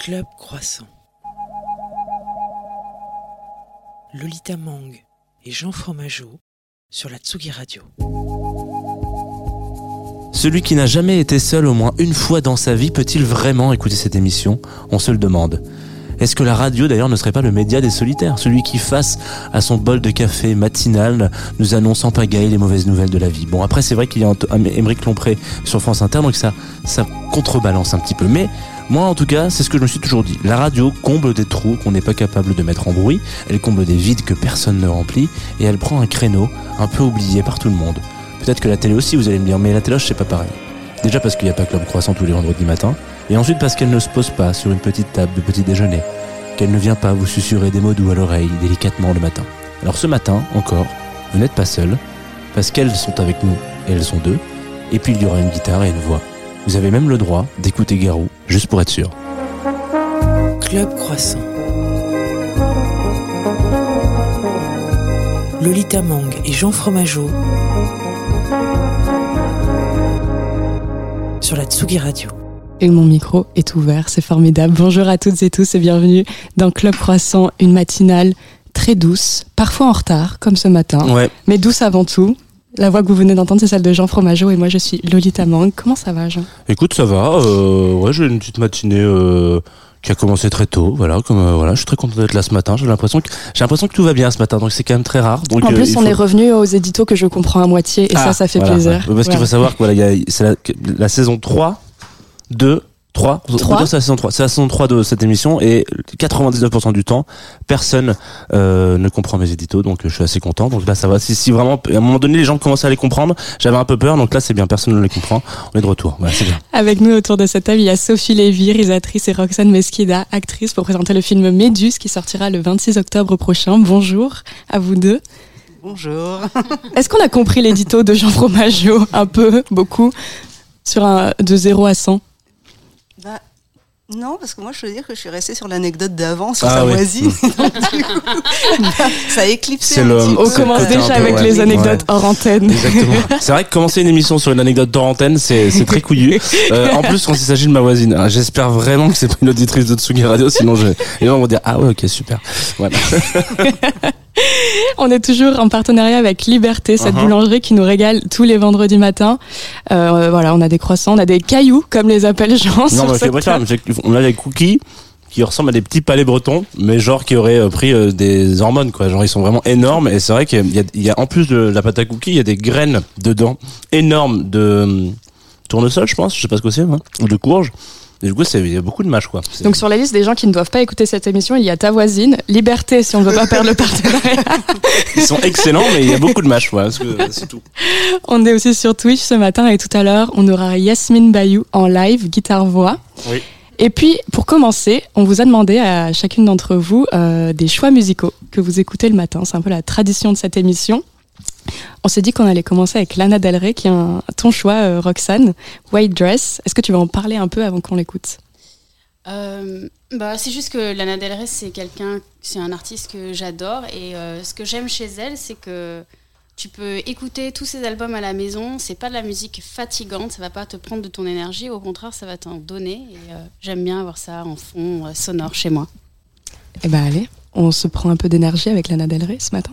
Club Croissant. Lolita Mang et Jean Fromageau sur la Tsugi Radio. Celui qui n'a jamais été seul au moins une fois dans sa vie peut-il vraiment écouter cette émission? On se le demande. Est-ce que la radio d'ailleurs ne serait pas le média des solitaires? Celui qui face à son bol de café matinal nous annonce en pagaille les mauvaises nouvelles de la vie. Bon après c'est vrai qu'il y a Émeric Lompré sur France Inter donc ça, ça contrebalance un petit peu. Mais moi, en tout cas, c'est ce que je me suis toujours dit. La radio comble des trous qu'on n'est pas capable de mettre en bruit, elle comble des vides que personne ne remplit, et elle prend un créneau un peu oublié par tout le monde. Peut-être que la télé aussi, vous allez me dire, mais la télé, c'est pas pareil. Déjà parce qu'il n'y a pas Club Croissant tous les vendredis matins, et ensuite parce qu'elle ne se pose pas sur une petite table de petit déjeuner, qu'elle ne vient pas vous susurrer des mots doux à l'oreille délicatement le matin. Alors ce matin, encore, vous n'êtes pas seul, parce qu'elles sont avec nous, et elles sont deux, et puis il y aura une guitare et une voix. Vous avez même le droit d'écouter Garou, juste pour être sûr. Club Croissant. Lolita Mang et Jean Fromageau sur la Tsugi Radio. Et mon micro est ouvert, c'est formidable. Bonjour à toutes et tous et bienvenue dans Club Croissant, une matinale très douce, parfois en retard, comme ce matin, Ouais. mais douce avant tout. La voix que vous venez d'entendre, c'est celle de Jean Fromageau et moi je suis Lolita Mang. Comment ça va, Jean? Écoute, ça va. Euh, ouais, j'ai une petite matinée euh, qui a commencé très tôt. Voilà, comme euh, voilà, je suis très content d'être là ce matin. J'ai l'impression que j'ai l'impression que tout va bien ce matin, donc c'est quand même très rare. Donc En euh, plus, il on faut- est revenu aux éditos que je comprends à moitié et Ah, ça, ça fait voilà, plaisir. ouais. Parce qu'il faut savoir que voilà, il y a- c'est la, la saison 3 de 3, on peut Trois. dire c'est la saison 3. C'est la saison 3 de cette émission et 99% du temps, personne euh, ne comprend mes éditos, donc euh, je suis assez content. Donc là, ça va. Si, si vraiment, à un moment donné, les gens commencent à les comprendre, j'avais un peu peur, donc là, c'est bien, personne ne les comprend. On est de retour. Voilà, c'est bien. Avec nous autour de cette table, il y a Sophie Lévy, réalisatrice, et Roxane Mesquida, actrice, pour présenter le film Méduse qui sortira le 26 octobre prochain. Bonjour à vous deux. Bonjour. Est-ce qu'on a compris l'édito de Jean Fromageau Un peu, beaucoup, sur un de 0 à 100 Bah, non, parce que moi, je veux dire que je suis restée sur l'anecdote d'avant, sur Ah sa oui. voisine. Donc, du coup, ça a éclipsé C'est un le- petit On commence déjà avec ouais. les anecdotes Ouais. hors antenne. Exactement. c'est vrai que commencer une émission sur une anecdote d'hors antenne, c'est, c'est très couillu. Euh, en plus, quand il s'agit de ma voisine, Alors, j'espère vraiment que c'est pas une auditrice de Tsugi Radio, sinon je, les gens vont dire, ah ouais, ok, super. Voilà. On est toujours en partenariat avec Liberté, cette Uh-huh. boulangerie qui nous régale tous les vendredis matins. Euh, voilà, on a des croissants, on a des cailloux, comme les appelle Jean. Non, mais c'est pas ça, on a des cookies qui ressemblent à des petits palais bretons, mais genre qui auraient euh, pris euh, des hormones, quoi. Genre, ils sont vraiment énormes, et c'est vrai qu'il y a, il y a, en plus de la pâte à cookies, il y a des graines dedans, énormes de hum, tournesol, je pense, je sais pas ce que c'est, hein, ou de courge. Et du coup, c'est, il y a beaucoup de mâche, quoi. Donc sur la liste des gens qui ne doivent pas écouter cette émission, il y a ta voisine, Liberté si on ne veut pas perdre le partenariat. Ils sont excellents, mais il y a beaucoup de mâche, voilà, que c'est tout. On est aussi sur Twitch ce matin et tout à l'heure, on aura Yasmine Bayou en live, guitare-voix. Oui. Et puis, pour commencer, on vous a demandé à chacune d'entre vous euh, des choix musicaux que vous écoutez le matin. C'est un peu la tradition de cette émission. On s'est dit qu'on allait commencer avec Lana Del Rey, qui est un, ton choix, euh, Roxane, White Dress. Est-ce que tu vas en parler un peu avant qu'on l'écoute? Euh, bah, c'est juste que Lana Del Rey, c'est quelqu'un, c'est un artiste que j'adore et euh, ce que j'aime chez elle, c'est que tu peux écouter tous ses albums à la maison. C'est pas de la musique fatigante, ça va pas te prendre de ton énergie. Au contraire, ça va t'en donner. Et j'aime bien avoir ça en fond sonore chez moi. Eh ben allez, on se prend un peu d'énergie avec Lana Del Rey ce matin.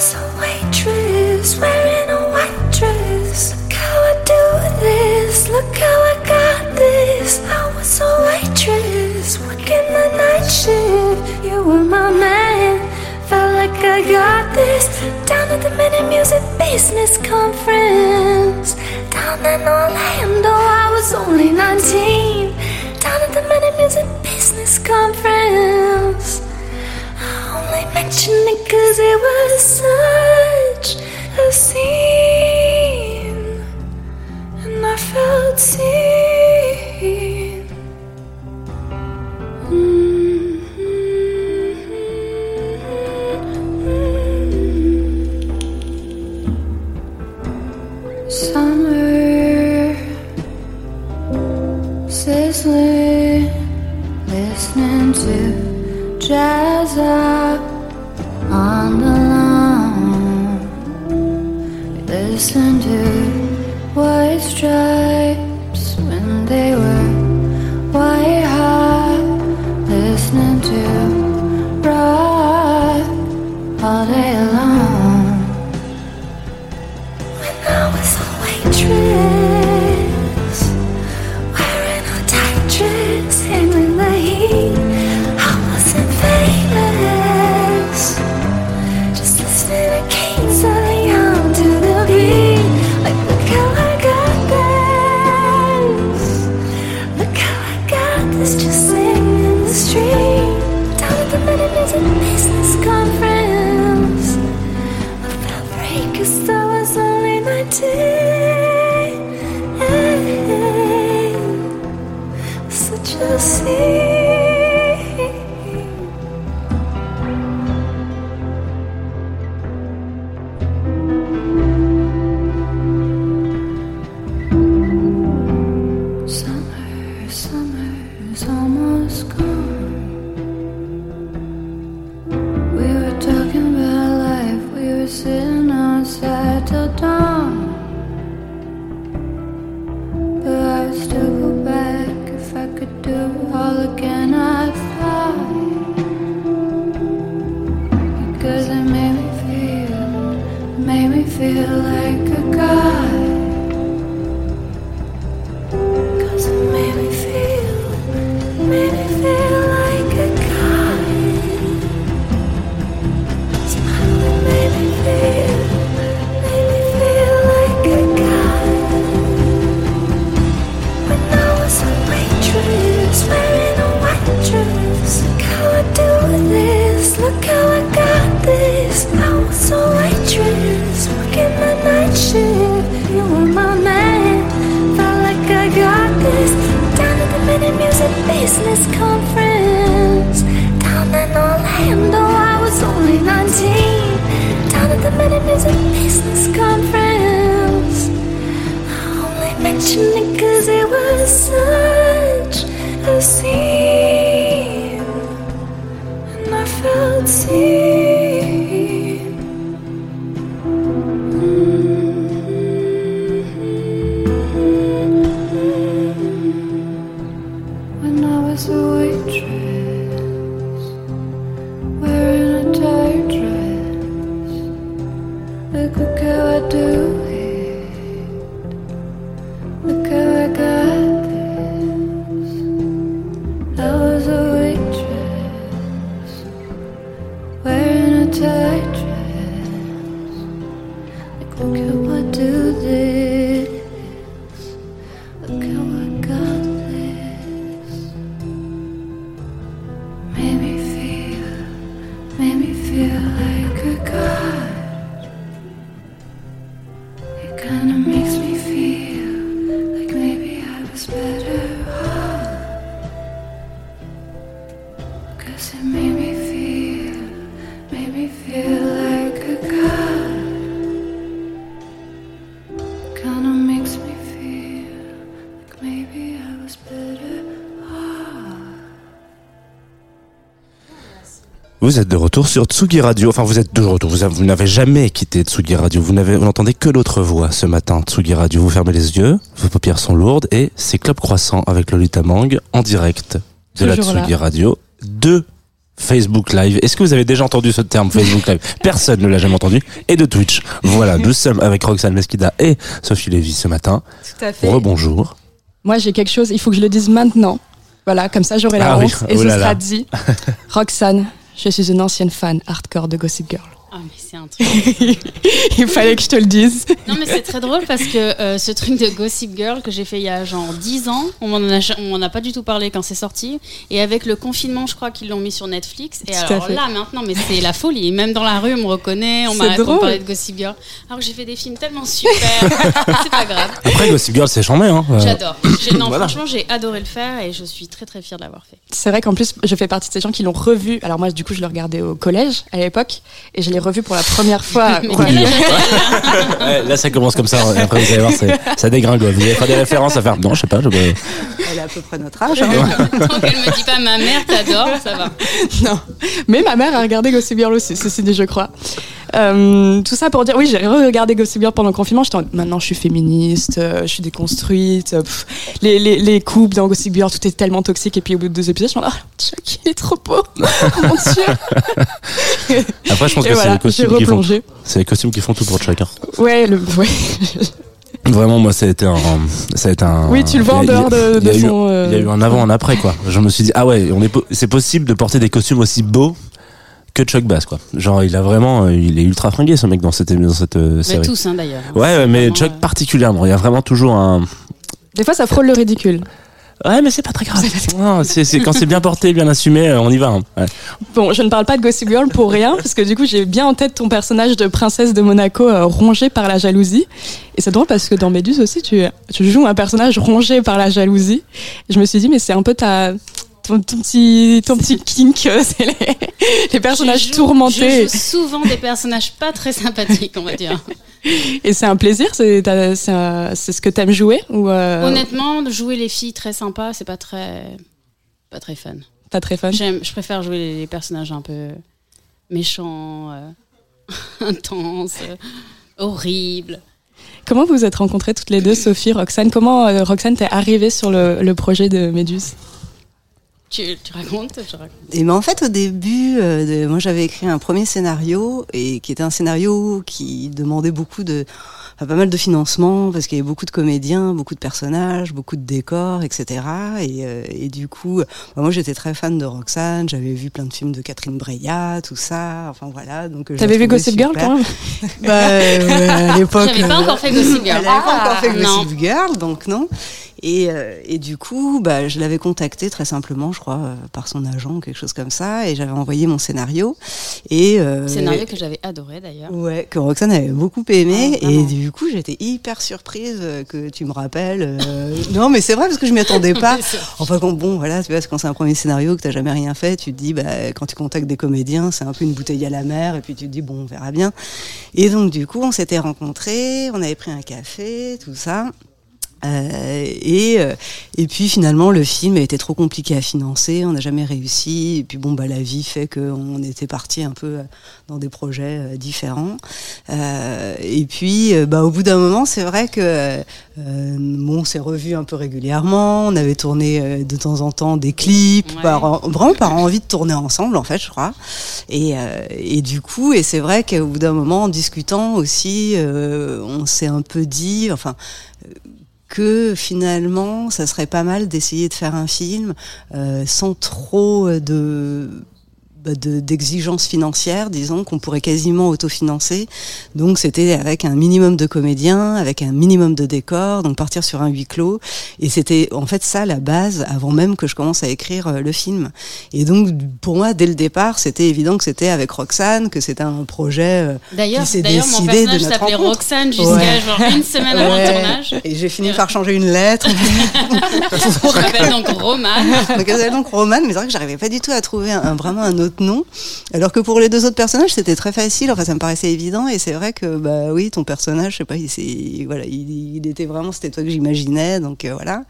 was a waitress, wearing a white dress. Look how I do this, look how I got this. I was a waitress, working the night shift. You were my man, felt like I got this. Down at the Minute Music Business Conference. Down in Orlando, I was only 19. Down at the Money Music Business Conference. Cause it was such Business Conference, down in Orlando, I was only 19. Down at the Minute Music Business Conference. I only mention it cause it was such a scene. Vous êtes de retour sur Tsugi Radio. Enfin, vous êtes de retour. Vous, avez- vous n'avez jamais quitté Tsugi Radio. Vous n'avez, vous n'entendez que l'autre voix ce matin. Tsugi Radio. Vous fermez les yeux. Vos paupières sont lourdes et c'est Club Croissant avec Lolita Mang en direct de la. Tsugi Radio de Facebook Live. Est-ce que vous avez déjà entendu ce terme Facebook Live? Personne ne l'a jamais entendu. Et de Twitch. Voilà. Nous sommes avec Roxane Mesquida et Sophie Lévy ce matin. Tout à fait. Rebonjour. Moi, j'ai quelque chose, il faut que je le dise maintenant. Voilà, comme ça j'aurai la Ah oui, et oh ce là sera dit. Roxane, je suis une ancienne fan hardcore de Gossip Girl. Ah, c'est un truc. Il fallait que je te le dise. Non, mais c'est très drôle parce que euh, ce truc de Gossip Girl que j'ai fait il y a genre 10 ans, on m'en a, a pas du tout parlé quand c'est sorti. Et avec le confinement, je crois qu'ils l'ont mis sur Netflix. Et Tout à alors là, maintenant, mais c'est la folie. Même dans la rue, on me reconnaît, on C'est m'arrête pour parler de Gossip Girl. Alors que j'ai fait des films tellement super. c'est pas grave. Après, Gossip Girl, c'est chambé, hein. Euh, J'adore. Non, Voilà. franchement, j'ai adoré le faire et je suis très très fière de l'avoir fait. C'est vrai qu'en plus, je fais partie de ces gens qui l'ont revu. Alors moi, du coup, je le regardais au collège à l'époque, et je l'ai revu pour la première fois. Ouais. là, ça commence comme ça. et Après, vous allez voir, c'est- ça dégringole. Vous allez faire des références à faire. Non, je sais pas. Je... Elle a à peu près notre âge. hein. Tant qu'elle me dit pas ma mère t'adore, ça va. Non. Mais ma mère a regardé Gossip Girl aussi, ceci dit, je crois. Euh, tout ça pour dire, oui, j'ai regardé Gossip Girl pendant le confinement. J'étais en- maintenant, je suis féministe, euh, je suis déconstruite. euh, pff, les, les, les couples dans Gossip Girl, tout est tellement toxique. Et puis au bout de deux épisodes, je me suis dit, oh, Chuck, il est trop beau. Oh, mon Dieu. Après, je pense Et que c'est voilà, costumes C'est les costumes qui font tout pour chacun. Ouais, le, ouais. Vraiment, moi, ça a été un. Ça a été un Oui, tu le vois en dehors de, il y a de euh, Il y a eu un avant, un après, quoi. Je me suis dit, ah ouais, on est, po- c'est possible de porter des costumes aussi beaux que Chuck Bass, quoi. Genre, il a vraiment, euh, il est ultra fringué, ce mec, dans cette, dans cette euh, Mais série. tous, hein, d'ailleurs. Ouais, mais Chuck euh, particulièrement. Il y a vraiment toujours un. Des fois, ça frôle le ridicule. Ouais, mais c'est pas très grave. Non, c'est, c'est- quand c'est bien porté, bien assumé, euh, on y va. hein. Ouais. Bon, je ne parle pas de Gossip Girl pour rien, parce que du coup, j'ai bien en tête ton personnage de princesse de Monaco euh, rongé par la jalousie. Et c'est drôle parce que dans Méduse aussi, tu, tu joues un personnage rongé par la jalousie. Et je me suis dit, mais c'est un peu ta. Ton, ton petit, ton petit kink, euh, c'est les, les personnages je joue- tourmentés. Je joue souvent des personnages pas très sympathiques, on va dire. Et c'est un plaisir, c'est t'as- c'est ce que t'aimes jouer ou euh, Honnêtement, jouer les filles très sympas, c'est pas très, pas très fun. pas très fun je préfère jouer les, les personnages un peu méchants, euh, intenses, euh, horribles. Comment vous vous êtes rencontrées toutes les deux, Sophie, Roxane? Comment euh, Roxane t'es arrivée sur le, le projet de Méduse? Tu, tu racontes Je raconte. Et ben en fait au début, euh, de- moi j'avais écrit un premier scénario et qui était un scénario qui demandait beaucoup de, enfin, pas mal de financement parce qu'il y avait beaucoup de comédiens, beaucoup de personnages, beaucoup de décors, etc. Et, euh, et du coup, bah, moi j'étais très fan de Roxane, j'avais vu plein de films de Catherine Breillat, tout ça. Enfin voilà. Donc euh, T'avais vu Gossip Girl quand même Bah ouais, à l'époque. J'avais pas euh, encore fait Gossip Girl. Elle avait pas encore fait non. Gossip Girl, donc non. Et, euh, et du coup, bah, je l'avais contacté très simplement, je crois, euh, par son agent ou quelque chose comme ça, et j'avais envoyé mon scénario. Et euh, Scénario que j'avais adoré d'ailleurs. Ouais, que Roxane avait beaucoup aimé, Ah, et du coup, j'étais hyper surprise que tu me rappelles. euh, non, mais c'est vrai parce que je m'y attendais pas. Enfin, quand, bon, voilà, tu vois, quand c'est un premier scénario que t'as jamais rien fait, tu te dis, bah, quand tu contactes des comédiens, c'est un peu une bouteille à la mer, et puis tu te dis, bon, on verra bien. Et donc, du coup, on s'était rencontrés, on avait pris un café, tout ça. Euh, et, euh, et puis finalement le film a été trop compliqué à financer, on n'a jamais réussi. Et puis bon bah la vie fait qu'on était parti un peu euh, dans des projets euh, différents. Euh, et puis bah au bout d'un moment c'est vrai que euh, bon on s'est revu un peu régulièrement, on avait tourné de temps en temps des clips, Ouais. par en- vraiment par envie de tourner ensemble en fait je crois. Et, euh, et du coup et c'est vrai qu'au bout d'un moment en discutant aussi euh, on s'est un peu dit enfin que finalement, ça serait pas mal d'essayer de faire un film euh, sans trop de bah, de- d'exigences financières, disons, qu'on pourrait quasiment autofinancer. Donc c'était avec un minimum de comédiens, avec un minimum de décors, donc partir sur un huis clos. Et c'était en fait ça la base avant même que je commence à écrire euh, le film. Et donc pour moi, dès le départ, c'était évident que c'était avec Roxane, que c'était un projet. euh, D'ailleurs, qui s'est d'ailleurs mon décidé de notre rencontre. Roxane jusqu'à Ouais. genre une semaine avant Ouais. le tournage. Et j'ai fini par changer une lettre. Je m'appelle donc Roman. donc donc Roman, mais c'est vrai que j'arrivais pas du tout à trouver un, un- vraiment un autre Alors que pour les deux autres personnages, c'était très facile. Enfin, ça me paraissait évident. Et c'est vrai que bah oui, ton personnage, je sais pas, il, voilà, il, il était vraiment, c'était toi que j'imaginais. Donc euh, voilà.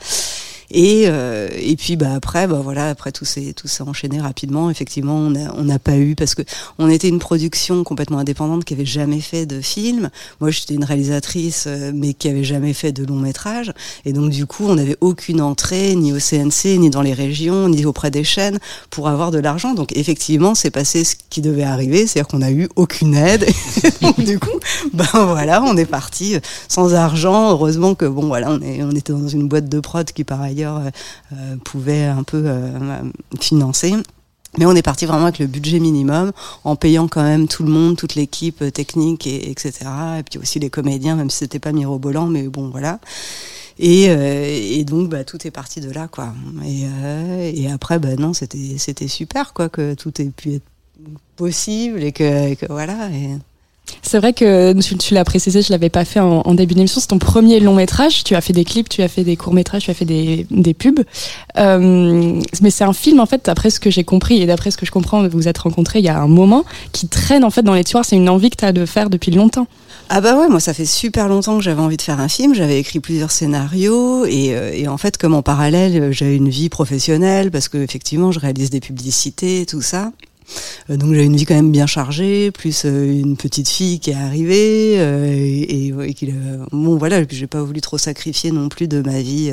Et, euh, et puis bah après bah voilà après tout s'est tout s'est enchaîné rapidement. Effectivement on a on n'a pas eu parce que on était une production complètement indépendante qui avait jamais fait de film. Moi j'étais une réalisatrice euh, mais qui avait jamais fait de long métrage. Et donc du coup on n'avait aucune entrée ni au CNC ni dans les régions ni auprès des chaînes pour avoir de l'argent. Donc effectivement c'est passé ce qui devait arriver. C'est-à-dire qu'on a eu aucune aide. Donc du coup ben voilà on est parti euh, sans argent. Heureusement que bon voilà on est on était dans une boîte de prod qui par ailleurs euh, euh, pouvait un peu euh, financer Mais on est parti vraiment avec le budget minimum, en payant quand même tout le monde, toute l'équipe technique, et, etc. Et puis aussi les comédiens, même si c'était pas mirobolant, mais bon, voilà. Et, donc, bah, tout est parti de là, quoi. Et, après, bah, non, c'était, super, quoi, que tout ait pu être possible et que, voilà. C'est vrai que tu, l'as précisé, je l'avais pas fait en, début d'émission. C'est ton premier long métrage. Tu as fait des clips, tu as fait des courts métrages, tu as fait des, des pubs. Euh, mais c'est un film en fait, d'après ce que j'ai compris et d'après ce que je comprends, vous vous êtes rencontrés il y a un moment qui traîne en fait dans les tiroirs. C'est une envie que tu as de faire depuis longtemps. Ah bah ouais, moi ça fait super longtemps que j'avais envie de faire un film. J'avais écrit plusieurs scénarios et, euh, en fait comme en parallèle j'avais une vie professionnelle parce que effectivement je réalise des publicités tout ça. Euh, donc j'ai une vie quand même bien chargée, plus euh, une petite fille qui est arrivée euh, et, et, et qui, bon voilà, j'ai pas voulu trop sacrifier non plus de ma vie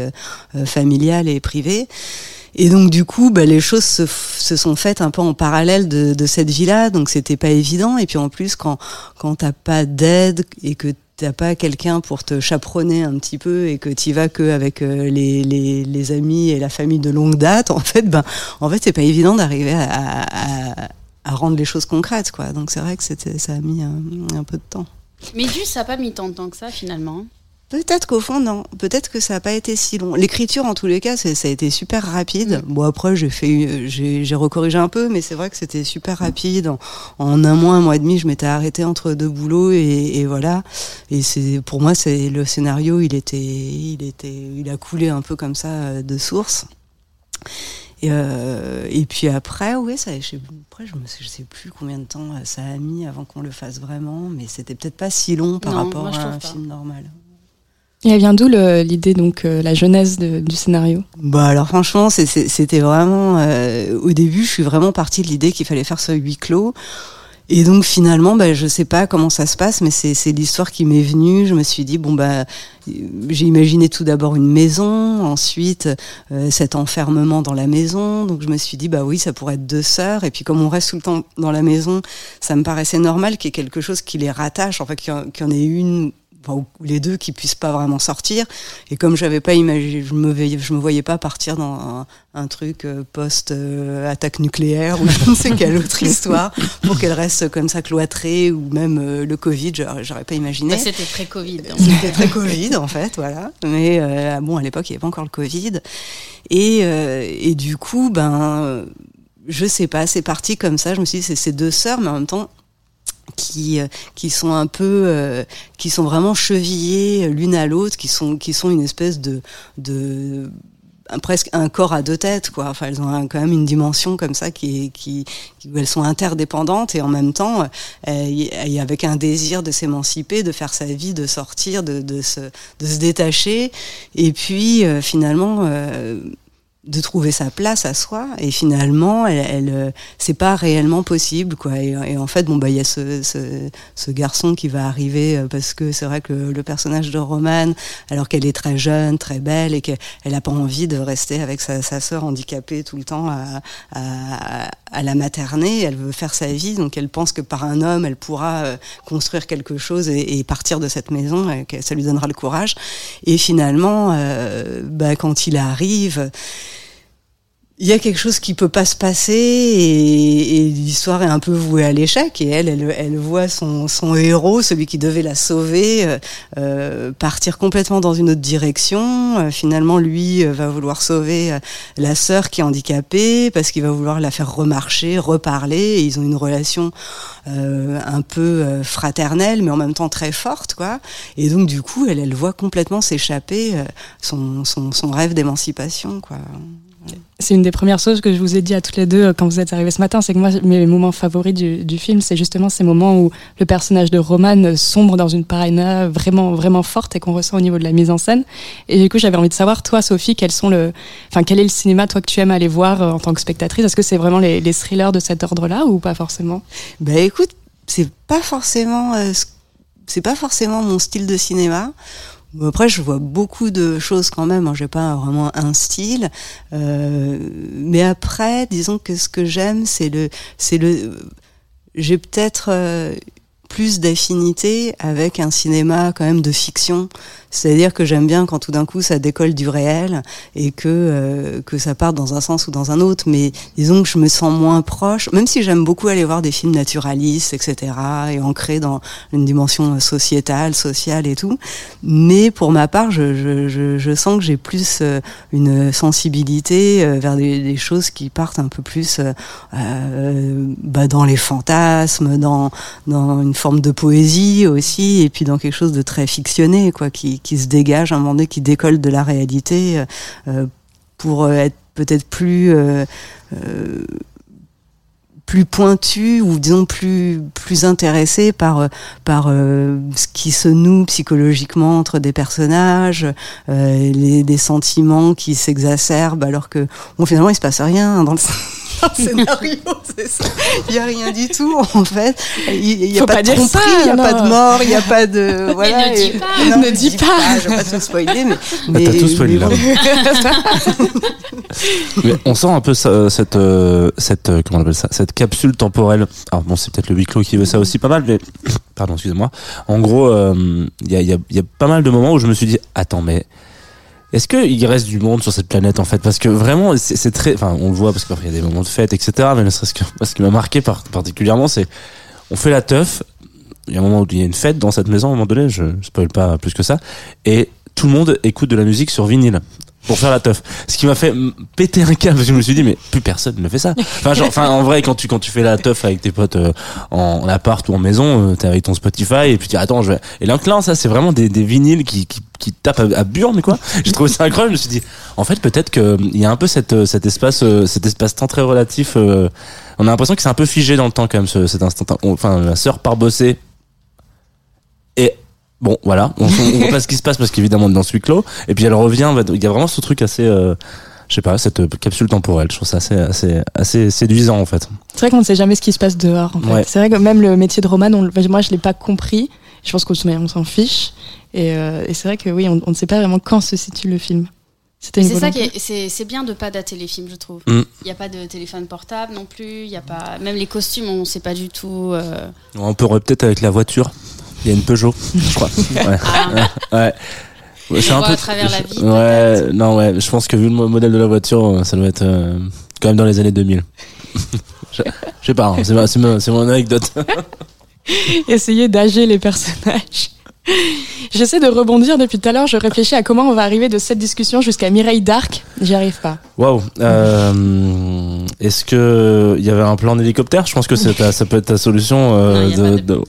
familiale et privée. Et donc du coup, bah, les choses se, se sont faites un peu en parallèle de, de cette vie-là, donc c'était pas évident. Et puis en plus, quand quand t'as pas d'aide et que t'as pas quelqu'un pour te chaperonner un petit peu et que t'y vas que avec euh, les, les, les amis et la famille de longue date, en fait, ben en fait c'est pas évident d'arriver à, à, rendre les choses concrètes, quoi. Donc c'est vrai que ça a mis un, un peu de temps. Mais du, ça n'a pas mis tant de temps que ça finalement. Peut-être qu'au fond, non. Peut-être que ça n'a pas été si long. L'écriture, en tous les cas, ça a été super rapide. Bon, après, j'ai fait, j'ai recorrigé un peu, mais c'est vrai que c'était super rapide. En, en un mois, un mois et demi, je m'étais arrêtée entre deux boulots et, et voilà. Et c'est, pour moi, c'est le scénario, il était, il était, il a coulé un peu comme ça euh, de source. Et, euh, et puis après, oui, ça, je sais, après, je, je sais plus combien de temps euh, ça a mis avant qu'on le fasse vraiment, mais c'était peut-être pas si long par Non, rapport moi, à un pas. film normal. Et elle vient d'où l'idée, donc euh, la genèse de- du scénario? Bah alors franchement, c'était vraiment euh, au début, je suis vraiment partie de l'idée qu'il fallait faire ce huis clos. Et donc finalement, bah, je sais pas comment ça se passe, mais c'est l'histoire qui m'est venue. Je me suis dit bon bah j'ai imaginé tout d'abord une maison, ensuite euh, cet enfermement dans la maison. Donc je me suis dit bah oui, ça pourrait être deux sœurs. Et puis comme on reste tout le temps dans la maison, ça me paraissait normal qu'il y ait quelque chose qui les rattache, en fait qu'il y en ait une enfin, ou les deux qui puissent pas vraiment sortir. Et comme j'avais pas imaginé, je me voyais, je me voyais pas partir dans un, un truc euh, post euh, attaque nucléaire ou je ne sais quelle autre histoire pour qu'elle reste comme ça cloîtrée ou même euh, le Covid, j'aurais pas imaginé. Bah, C'était très Covid. hein. C'était très Covid en fait, voilà. Mais bon, à l'époque, il n'y avait pas encore le Covid. Et, et du coup, ben, je sais pas, c'est parti comme ça. Je me suis dit, c'est ces deux sœurs, mais en même temps, qui euh, qui sont un peu euh, qui sont vraiment chevillées l'une à l'autre qui sont qui sont une espèce de de presque un corps à deux têtes quoi. Enfin elles ont quand même une dimension comme ça qui qui, où elles sont interdépendantes et en même temps euh, y- avec un désir de s'émanciper de faire sa vie de sortir de de se de se détacher. Et puis euh, finalement euh, de trouver sa place à soi. Et finalement elle, elle euh, c'est pas réellement possible quoi. Et, en fait bon bah il y a ce, ce, ce garçon qui va arriver euh, parce que c'est vrai que le personnage de Romane alors qu'elle est très jeune très belle et qu'elle elle a pas envie de rester avec sa, sa sœur handicapée tout le temps à, à, à la materner elle veut faire sa vie. Donc elle pense que par un homme elle pourra euh, construire quelque chose et, et partir de cette maison et que ça lui donnera le courage. Et finalement euh, bah, quand il arrive il y a quelque chose qui peut pas se passer et, et l'histoire est un peu vouée à l'échec et elle, elle, elle voit son, son héros, celui qui devait la sauver, euh, euh, partir complètement dans une autre direction. Euh, finalement, lui euh, va vouloir sauver euh, la sœur qui est handicapée parce qu'il va vouloir la faire remarcher, reparler. Ils ont une relation euh, un peu fraternelle, mais en même temps très forte, quoi. Et donc, du coup, elle, elle voit complètement s'échapper son, son, son rêve d'émancipation, quoi. C'est une des premières choses que je vous ai dit à toutes les deux euh, quand vous êtes arrivés ce matin, c'est que moi, mes moments favoris du, film, c'est justement ces moments où le personnage de Roman sombre dans une paranoïa vraiment, vraiment forte et qu'on ressent au niveau de la mise en scène. Et du coup, j'avais envie de savoir, toi, Sophie, quels sont quel est le cinéma, toi, que tu aimes aller voir euh, en tant que spectatrice? Est-ce que c'est vraiment les, thrillers de cet ordre-là ou pas forcément? Ben écoute, c'est pas forcément, euh, ce- c'est pas forcément mon style de cinéma. Après, je vois beaucoup de choses quand même. Hein, J'ai pas vraiment un style, Euh, mais après, disons que ce que j'aime, c'est le, c'est le. J'ai peut-être euh, plus d'affinité avec un cinéma quand même de fiction, C'est-à-dire que j'aime bien quand tout d'un coup ça décolle du réel et que euh, que ça parte dans un sens ou dans un autre. Mais disons que je me sens moins proche, même si j'aime beaucoup aller voir des films naturalistes, etc. et ancrés dans une dimension sociétale, sociale et tout. Mais pour ma part, je, je, je, je sens que j'ai plus euh, une sensibilité euh, vers des, des, choses qui partent un peu plus euh, euh, bah, dans les fantasmes, dans, dans une forme de poésie aussi, et puis dans quelque chose de très fictionné, quoi, qui, qui se dégage un moment donné, qui décolle de la réalité euh, pour être peut-être plus plus pointu ou disons plus plus intéressé par par euh, ce qui se noue psychologiquement entre des personnages, euh, les des sentiments qui s'exacerbent alors que bon finalement il se passe rien dans le scénario, c'est ça. Il n'y a rien du tout, en fait. Il n'y a Faut pas, pas de tromperie, il n'y a non. pas de mort, il n'y a pas de. Voilà. ne dis et- pas. Non, Ne dis dis pas. Je ne vais pas tout spoiler, mais. Ah, mais t'as tout spoilé, là. mais on sent un peu ça, cette, euh, cette, euh, comment on appelle ça, cette capsule temporelle. Alors bon, c'est peut-être le huis clos qui veut ça aussi pas mal, mais pardon, excusez-moi. En gros, euh, il y, a, il y, a, il y a pas mal de moments où je me suis dit, attends, mais est-ce qu'il reste du monde sur cette planète en fait? Parce que vraiment, c'est très, enfin, on le voit parce qu'il y a des moments de fête, etc. Mais ne serait-ce que, ce qui m'a marqué par- particulièrement, c'est, on fait la teuf. Il y a un moment où il y a une fête dans cette maison, à un moment donné, je, je spoil pas plus que ça, et tout le monde écoute de la musique sur vinyle pour faire la teuf. Ce qui m'a fait péter un câble je me suis dit mais plus personne ne fait ça. Enfin genre enfin en vrai quand tu quand tu fais la teuf avec tes potes euh, en, en appart ou en maison, euh, t'es avec ton Spotify et puis tu dis attends je vais et là ça c'est vraiment des, des vinyles qui, qui qui tapent à, à quoi. J'ai trouvé ça incroyable, je me suis dit en fait peut-être que mm, il y a un peu cette euh, cet espace euh, cet espace temps très relatif euh, on a l'impression que c'est un peu figé dans le temps quand même ce, cet instant enfin la sœur part bosser et Bon, voilà, on, on voit pas ce qui se passe parce qu'évidemment on est dans ce huis clos. Et puis elle revient, il y a vraiment ce truc assez, euh, je sais pas, cette capsule temporelle. Je trouve ça assez, assez, assez séduisant en fait. C'est vrai qu'on ne sait jamais ce qui se passe dehors. En fait. Ouais. C'est vrai que même le métier de Roman, on, moi je l'ai pas compris. Je pense qu'on se- on s'en fiche. Et, euh, et c'est vrai que oui, on, on ne sait pas vraiment quand se situe le film. C'est ça qui est, c'est, c'est bien de pas dater les films, je trouve. Mm. Il n'y a pas de téléphone portable non plus. Il y a pas, même les costumes, on sait pas du tout. euh, On peut peut-être avec la voiture. Il y a une Peugeot, je crois. Ouais. ah, ouais. Ouais, Tu vois à travers la vie, Ouais, non, ouais. Je pense que vu le mo- modèle de la voiture, ça doit être euh, quand même dans les années 2000. je, je sais pas, hein, c'est c'est c'est mon anecdote. Essayer d'ager les personnages. J'essaie de rebondir depuis tout à l'heure. Je réfléchis à comment on va arriver de cette discussion jusqu'à Mireille Dark. J'y arrive pas. Waouh. Euh, Est-ce que il y avait un plan d'hélicoptère? Je pense que ta- ça peut être ta solution. euh, Non, il y a de- de-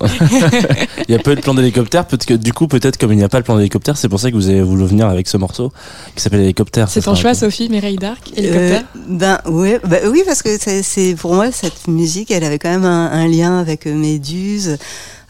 Il y a pas eu de plan d'hélicoptère. Peut-être que du coup, peut-être comme il n'y a pas le plan d'hélicoptère, c'est pour ça que vous avez voulu venir avec ce morceau qui s'appelle hélicoptère. C'est ton choix, Sophie, Mireille Dark, hélicoptère? Euh, ben ouais, bah oui parce que c'est- pour moi cette musique, elle avait quand même un, un lien avec euh, Méduse.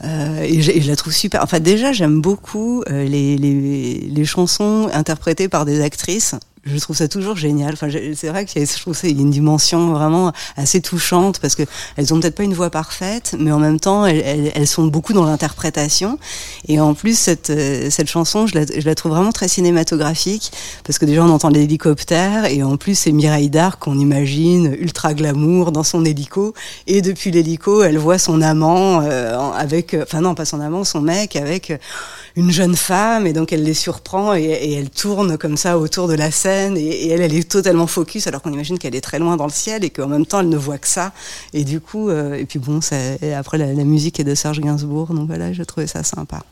Euh, et, je, et je la trouve super. Enfin, déjà, j'aime beaucoup euh, les, les, les chansons interprétées par des actrices. Je trouve ça toujours génial. Enfin, c'est vrai a, je trouve que une dimension vraiment assez touchante parce que elles ont peut-être pas une voix parfaite, mais en même temps, elles, sont beaucoup dans l'interprétation. Et en plus, cette, euh, cette chanson, je la, trouve vraiment très cinématographique parce que déjà on entend l'hélicoptère et en plus c'est Mireille Darc qu'on imagine ultra glamour dans son hélico et depuis l'hélico elle voit son amant euh, avec, euh, enfin non pas son amant, son mec avec une jeune femme et donc elle les surprend et, elle tourne comme ça autour de la scène et, elle est totalement focus alors qu'on imagine qu'elle est très loin dans le ciel et qu'en même temps elle ne voit que ça et du coup euh, et puis bon après la, la musique est de Serge Gainsbourg donc voilà je trouvais ça sympa.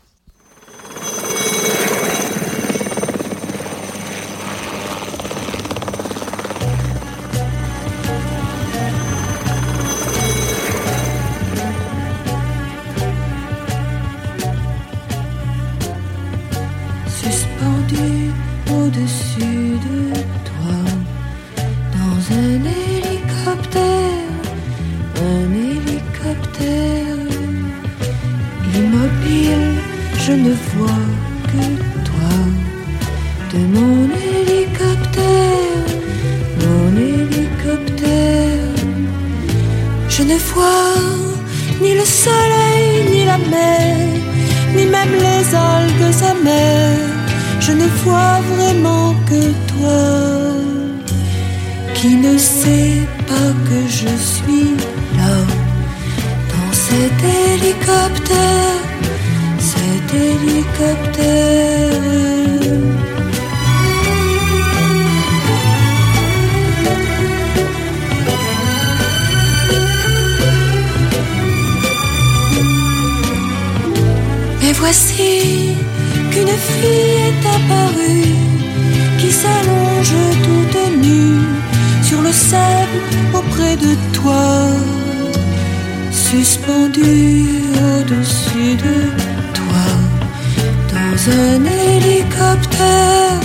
Un hélicoptère,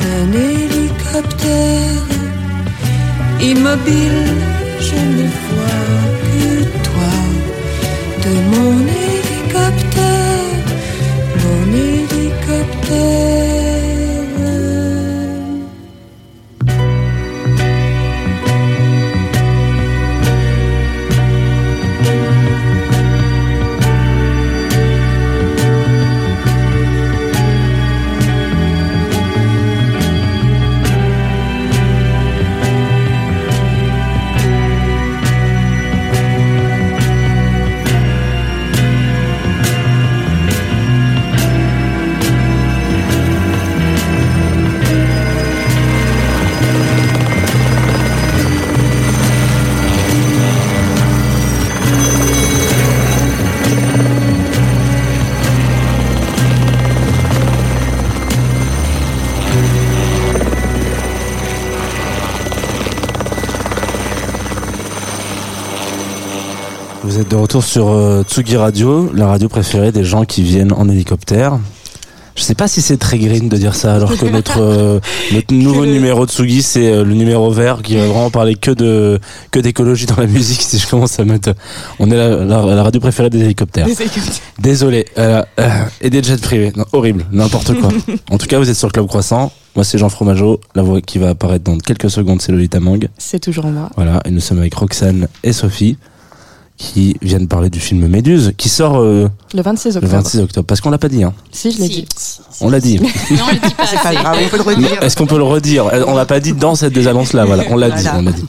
un hélicoptère. Immobile, je ne vois que toi. De mon retour sur euh, Tsugi Radio, la radio préférée des gens qui viennent en hélicoptère. Je sais pas si c'est très green de dire ça, alors que notre, euh, notre nouveau numéro de Tsugi, c'est euh, le numéro vert qui va vraiment parler que de que d'écologie dans la musique. Si je commence à mettre, on est la, la- la radio préférée des hélicoptères. Des hélicoptères. Désolé. Euh, et des jets privés. Non, horrible. N'importe quoi. en tout cas, vous êtes sur le Club Croissant. Moi, c'est Jean Fromageau. La voix qui va apparaître dans quelques secondes, c'est Lolita Mang. C'est toujours moi. Voilà. Et nous sommes avec Roxane et Sophie qui viennent parler du film Méduse qui sort euh, Le 26 le octobre. 26 octobre. Parce qu'on l'a pas dit. Hein. Si, je l'ai Si. dit. On l'a dit. Non, on le dit pas C'est pas grave, on peut le Mais redire. Est-ce qu'on peut le redire? On l'a pas dit dans cette désannonce-là. Voilà. On l'a dit. Voilà. On l'a dit.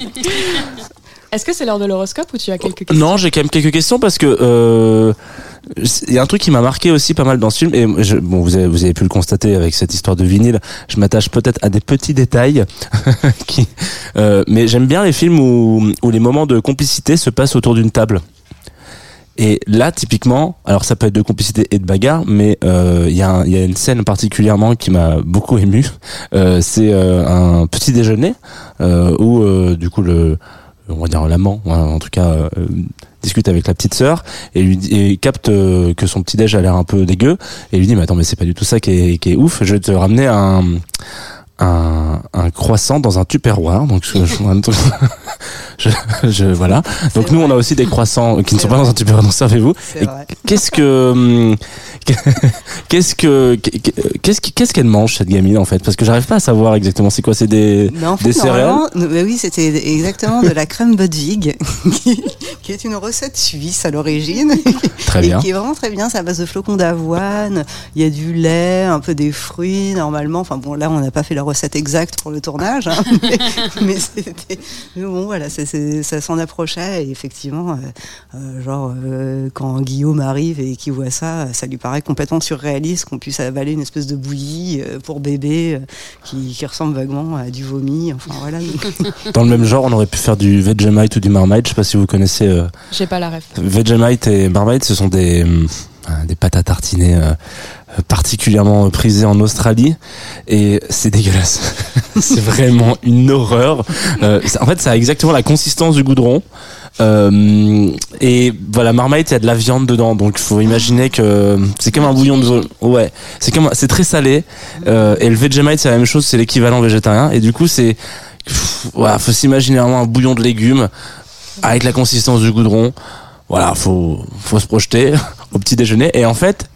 Est-ce que c'est l'heure de l'horoscope ou tu as quelques questions? Non, j'ai quand même quelques questions parce que euh, il y a un truc qui m'a marqué aussi pas mal dans ce film et je, bon vous avez, vous avez pu le constater avec cette histoire de vinyle. Je m'attache peut-être à des petits détails, qui, euh, mais j'aime bien les films où, où les moments de complicité se passent autour d'une table. Et là, typiquement, alors ça peut être de complicité et de bagarre, mais euh, il y, a un- il y a une scène particulièrement qui m'a beaucoup ému. Euh, c'est euh, un petit déjeuner euh, où euh, du coup le on va dire l'amant, ouais, en tout cas, euh, discute avec la petite sœur et lui et capte euh, que son petit déj a l'air un peu dégueu et lui dit mais attends mais c'est pas du tout ça qui est, qui est ouf, je vais te ramener un un, un croissant dans un tupperware donc je, je, je- voilà donc nous on a aussi des croissants qui ne sont pas dans un tupperware donc servez-vous vrai. qu'est-ce que hum, qu'est-ce que qu'est-ce qu'est-ce qu'elle mange cette gamine en fait? Parce que j'arrive pas à savoir exactement c'est quoi c'est des Mais en fait, Des céréales bah oui, c'était exactement de la crème Budwig, qui, qui est une recette suisse à l'origine. très et bien qui est vraiment très bien. C'est à base de flocons d'avoine. Il y a du lait, un peu des fruits normalement. Enfin bon, là, on n'a pas fait la recette exacte pour le tournage, hein, mais, mais c'était. Mais bon, voilà, ça s'en approchait. Et effectivement, euh, euh, genre euh, quand Guillaume arrive et qu'il voit ça, ça lui paraît complètement surréaliste qu'on puisse avaler une espèce de bouillie euh, pour bébé euh, qui, qui ressemble vaguement à du vomi. Enfin voilà. Dans le même genre, on aurait pu faire du Vegemite ou du Marmite. Je sais pas si vous connaissez euh, J'ai pas la ref. Vegemite et Marmite. Ce sont des hum, euh, des pâtes à tartiner particulièrement prisées en Australie et c'est dégueulasse. c'est vraiment une horreur. Euh, en fait, ça a exactement la consistance du goudron. Euh, et voilà, Marmite, il y a de la viande dedans, donc faut imaginer que c'est comme un bouillon de ouais, c'est comme c'est très salé. Euh, et le Vegemite, c'est la même chose, c'est l'équivalent végétarien. Et du coup, c'est voilà, faut s'imaginer vraiment un bouillon de légumes avec la consistance du goudron. Voilà, faut faut se projeter au petit déjeuner. Et en fait,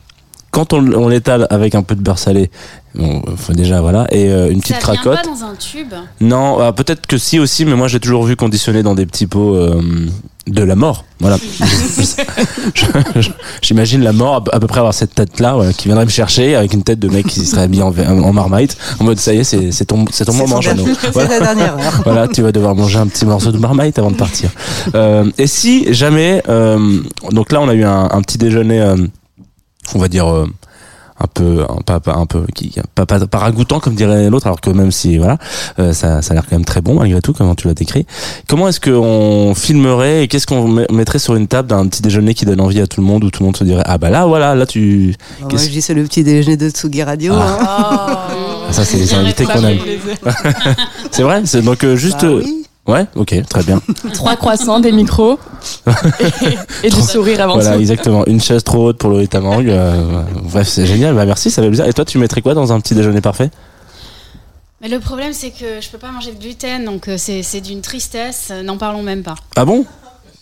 quand on, on l'étale avec un peu de beurre salé, bon, faut déjà voilà, et euh, une petite Ça vient cracotte. pas dans un tube. Non, euh, peut-être que si aussi, mais moi j'ai toujours vu conditionné dans des petits pots euh, de la mort. Voilà. J'imagine la mort à, peu- à peu près avoir cette tête-là voilà, qui viendrait me chercher avec une tête de mec qui serait habillé en, en marmite, en mode ça y est, c'est c'est ton, c'est ton C'est moment, son Jeannot. dernier- C'est Voilà. la dernière heure. Voilà, tu vas devoir manger un petit morceau de marmite avant de partir. Euh, et si jamais, euh, donc là on a eu un, un petit déjeuner, euh, on va dire euh, un peu, un, pas, pas- un peu, qui, pas, pas, pas ragoûtant comme dirait l'autre, alors que même si voilà, euh, ça, ça a l'air quand même très bon malgré tout, comment tu l'as décrit. Comment est-ce qu'on filmerait et qu'est-ce qu'on met- mettrait sur une table d'un petit déjeuner qui donne envie à tout le monde où tout le monde se dirait ah bah là voilà là tu moi, Qu'est-ce- je dis c'est le petit déjeuner de Tsugi Radio. Ah. hein. Ah, ça c'est les invités qu'on aime. C'est vrai, c'est donc euh, juste Bah euh, oui. Ouais, ok, très bien. Trois croissants, des micros et, et du sourire avant Voilà, tout. exactement. Une chaise trop haute pour le Ritamang. Euh, bref, c'est génial. Bah merci, ça fait plaisir. Et toi, tu mettrais quoi dans un petit déjeuner parfait? Mais le problème, c'est que je peux pas manger de gluten, donc euh, c'est c'est d'une tristesse. euh, N'en parlons même pas. Ah bon?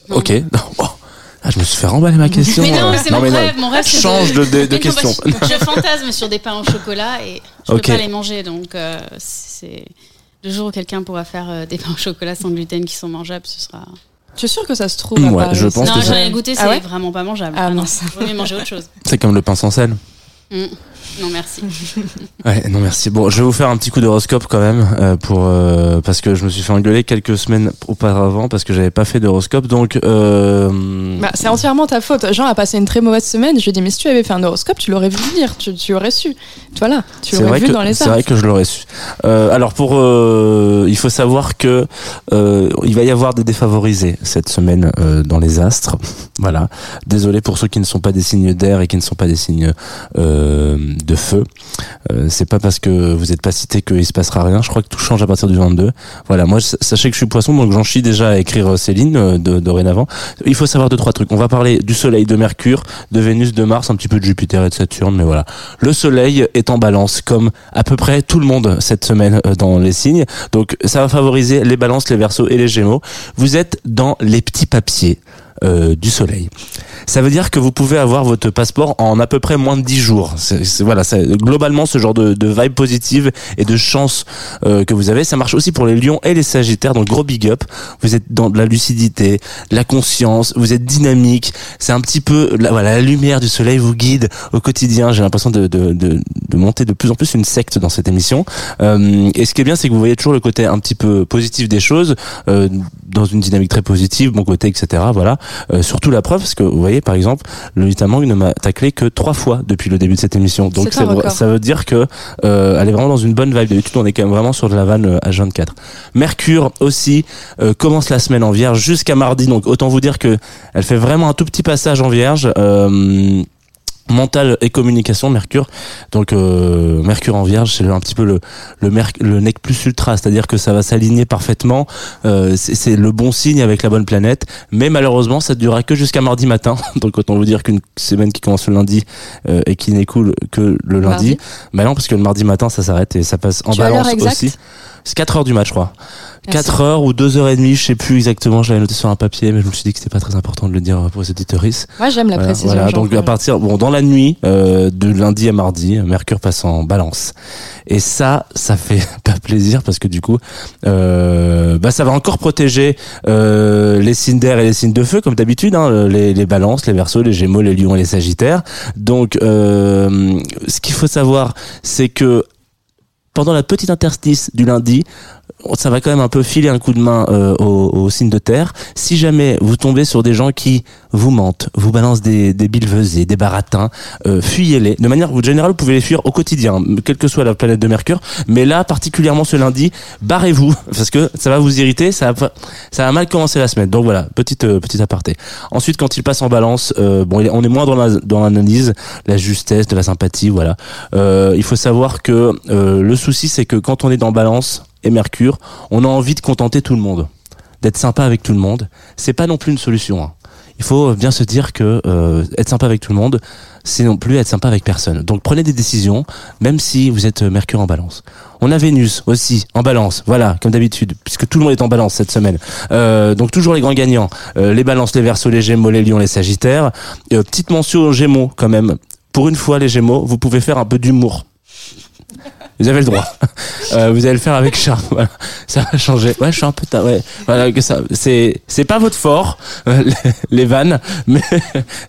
Non. Ok. Non. Oh. Ah, je me suis fait remballer ma question. Mais non, Euh, c'est mon non. rêve. Mon rêve, c'est Change de, de, de Mais non, question. Je fantasme sur des pains au chocolat et je Ok. peux pas les manger, donc euh, c'est le jour où quelqu'un pourra faire euh, des pains au chocolat sans gluten qui sont mangeables, ce sera. Tu es sûr que ça se trouve ouais, je pense non, j'en ça- ai goûté, c'est Ah ouais vraiment pas mangeable. Ah, non, mince. je voulais manger autre chose. C'est comme le pain sans sel. Mm. Non, merci. Ouais, non merci. Bon, je vais vous faire un petit coup d'horoscope quand même euh, pour euh, parce que je me suis fait engueuler quelques semaines auparavant parce que j'avais pas fait d'horoscope. Donc euh, Bah, c'est entièrement ta faute. Jean a passé une très mauvaise semaine. Je lui ai dit, mais si tu avais fait un horoscope, tu l'aurais vu venir. Tu, tu aurais su. Voilà, tu c'est l'aurais vrai vu que dans les c'est vrai que je l'aurais su. Euh, alors pour euh, il faut savoir que euh, il va y avoir des défavorisés cette semaine euh, dans les astres. Voilà. Désolé pour ceux qui ne sont pas des signes d'air et qui ne sont pas des signes euh, de feu. Euh, c'est pas parce que vous n'êtes pas cité qu'il se passera rien. Je crois que tout change à partir du 22. Voilà. Moi, sachez que je suis poisson, donc j'en chie déjà à écrire euh, Céline euh, de, dorénavant. Il faut savoir deux trois trucs. On va parler du Soleil, de Mercure, de Vénus, de Mars, un petit peu de Jupiter et de Saturne, mais voilà. Le Soleil est en balance, comme à peu près tout le monde cette semaine euh, dans les signes. Donc ça va favoriser les balances, les versos et les gémeaux. Vous êtes dans les petits papiers euh, du Soleil. Ça veut dire que vous pouvez avoir votre passeport en à peu près moins de 10 jours. C'est, c'est- voilà, c'est globalement ce genre de, de vibe positive et de chance euh, que vous avez. Ça marche aussi pour les lions et les sagittaires, donc gros big up. Vous êtes dans de la lucidité, la conscience, vous êtes dynamique. C'est un petit peu, la, voilà, la lumière du soleil vous guide au quotidien. J'ai l'impression de, de, de, de monter de plus en plus une secte dans cette émission. Euh, et ce qui est bien, c'est que vous voyez toujours le côté un petit peu positif des choses, euh, dans une dynamique très positive, bon côté, etc. Voilà. Euh, surtout la preuve, parce que vous voyez, par exemple, le Vitamang ne m'a taclé que trois fois depuis le début de cette émission. Donc C'est ça, veut dire que euh, elle est vraiment dans une bonne vibe. D'habitude, on est quand même vraiment sur de la vanne euh, H24. Mercure aussi euh, commence la semaine en Vierge jusqu'à mardi. Donc autant vous dire que elle fait vraiment un tout petit passage en Vierge. Euh, mental et communication Mercure. Donc euh, Mercure en Vierge c'est un petit peu le le, merc- le nec plus ultra. C'est-à-dire que ça va s'aligner parfaitement. Euh, c'est le bon signe avec la bonne planète. Mais malheureusement ça ne durera que jusqu'à mardi matin. Donc autant vous dire qu'une semaine qui commence le lundi euh, et qui n'écoule que le lundi. Mardi. bah non parce que le mardi matin ça s'arrête et ça passe en Tu balance aussi c'est 4 heures du match je crois Merci. 4 heures ou 2 heures et demie je sais plus exactement je l'avais noté sur un papier mais je me suis dit que c'était pas très important de le dire pour les auditeuristes Moi, j'aime la voilà, précision. voilà. Donc à partir bon dans la nuit euh, de lundi à mardi, Mercure passe en Balance. Et ça, ça fait pas plaisir parce que du coup, euh, bah ça va encore protéger euh, les signes d'air et les signes de feu comme d'habitude, hein, les, les Balances, les Verseaux, les Gémeaux, les Lions et les Sagittaires. Donc, euh, ce qu'il faut savoir, c'est que pendant la petite interstice du lundi, ça va quand même un peu filer un coup de main euh, aux, aux signes de terre. Si jamais vous tombez sur des gens qui vous mentent, vous balancent des, des billevesées, des baratins, euh, fuyez-les. De manière générale, vous pouvez les fuir au quotidien, quelle que soit la planète de Mercure. Mais là, particulièrement ce lundi, barrez-vous parce que ça va vous irriter. Ça va, ça va mal commencer la semaine. Donc voilà, petite euh, petite aparté. Ensuite, quand il passe en balance, euh, bon, on est moins dans dans l'analyse, la justesse, de la sympathie, voilà. Euh, il faut savoir que euh, le souci, c'est que quand on est dans balance et Mercure, on a envie de contenter tout le monde, d'être sympa avec tout le monde. C'est pas non plus une solution. hein. Il faut bien se dire que euh, être sympa avec tout le monde, c'est non plus être sympa avec personne. Donc prenez des décisions, même si vous êtes euh, Mercure en balance. On a Vénus aussi en balance, voilà, comme d'habitude, puisque tout le monde est en balance cette semaine. Euh, donc toujours les grands gagnants, euh, les balances, les versos, les gémeaux, les lions, les sagittaires. Euh, petite mention aux gémeaux quand même. Pour une fois, les gémeaux, vous pouvez faire un peu d'humour. Vous avez le droit. Euh, vous allez le faire avec charme. Voilà. Ça va changer. Ouais, je suis un peu ta... ouais. Voilà que ça. C'est c'est pas votre fort euh, les, les vannes, mais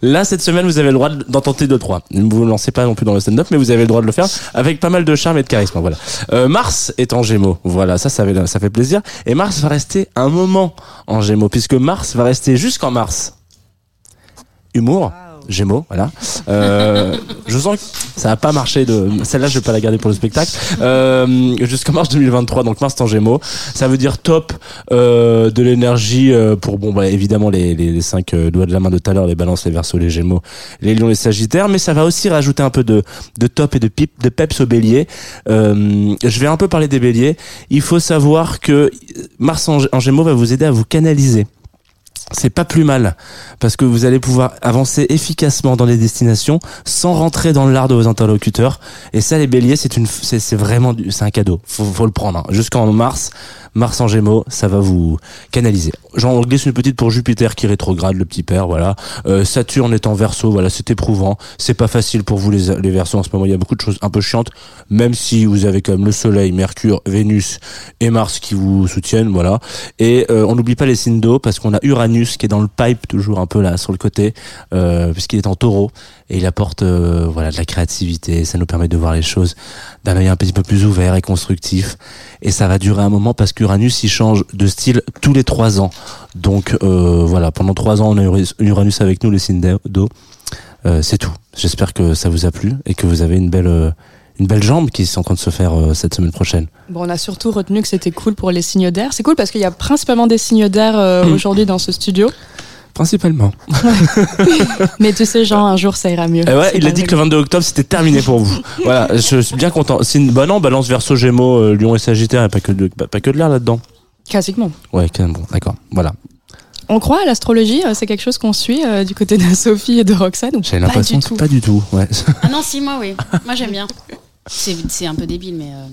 là cette semaine vous avez le droit d'en tenter deux trois. Ne vous lancez pas non plus dans le stand-up, mais vous avez le droit de le faire avec pas mal de charme et de charisme. Voilà. Euh, Mars est en Gémeaux. Voilà, ça ça fait, ça fait plaisir. Et Mars va rester un moment en Gémeaux puisque Mars va rester jusqu'en mars. Humour. Gémeaux, voilà. Euh, je sens que ça va pas marché. De celle-là, je vais pas la garder pour le spectacle. Euh, Jusqu'en mars 2023, donc mars en Gémeaux. Ça veut dire top euh, de l'énergie euh, pour bon, bah, évidemment les, les, les cinq euh, doigts de la main de tout à l'heure, les Balances, les Verseaux, les Gémeaux, les Lions, les Sagittaires. Mais ça va aussi rajouter un peu de de top et de pip, de peps au Bélier. Euh, je vais un peu parler des Béliers. Il faut savoir que Mars en Gémeaux va vous aider à vous canaliser c'est pas plus mal parce que vous allez pouvoir avancer efficacement dans les destinations sans rentrer dans l'art de vos interlocuteurs. Et ça les béliers c'est une c'est vraiment c'est un cadeau. Faut, faut le prendre hein. jusqu'en mars Mars en Gémeaux ça va vous canaliser. J'en glisse une petite pour Jupiter qui rétrograde le petit père voilà. Euh, Saturne est en Verseau voilà c'est éprouvant. C'est pas facile pour vous les les Verseaux en ce moment. Il y a beaucoup de choses un peu chiantes même si vous avez quand même le Soleil Mercure Vénus et Mars qui vous soutiennent voilà. Et euh, on n'oublie pas les signes d'eau parce qu'on a Uranus qui est dans le pipe toujours un peu là sur le côté euh, puisqu'il est en taureau et il apporte euh, voilà de la créativité ça nous permet de voir les choses d'un œil un petit peu plus ouvert et constructif. Et ça va durer un moment parce qu'Uranus il change de style tous les trois ans. Donc euh, voilà pendant trois ans on a Ur- Uranus avec nous les signes c'est tout. J'espère que ça vous a plu et que vous avez une belle une belle jambe qui est en train de se faire euh, cette semaine prochaine Bon, on a surtout retenu que c'était cool pour les signes d'air. C'est cool parce qu'il y a principalement des signes d'air euh, Mm. aujourd'hui dans ce studio. principalement Mais tu sais, Jean, un jour ça ira mieux. Eh ouais, il a dit que le 22 octobre c'était terminé pour vous. voilà, je suis bien content. C'est une bonne an, balance verso Gémeaux, euh, Lion et Sagittaire, et pas que de, pas, pas que de l'air là-dedans. Classiquement. Ouais, quand même, bon, d'accord. Voilà. On croit à l'astrologie, euh, c'est quelque chose qu'on suit euh, du côté de Sophie et de Roxane ou pas l'impression du que tout pas du tout. Ouais. Ah non, si, moi, oui. Moi, j'aime bien. C'est c'est un peu débile, mais. euh,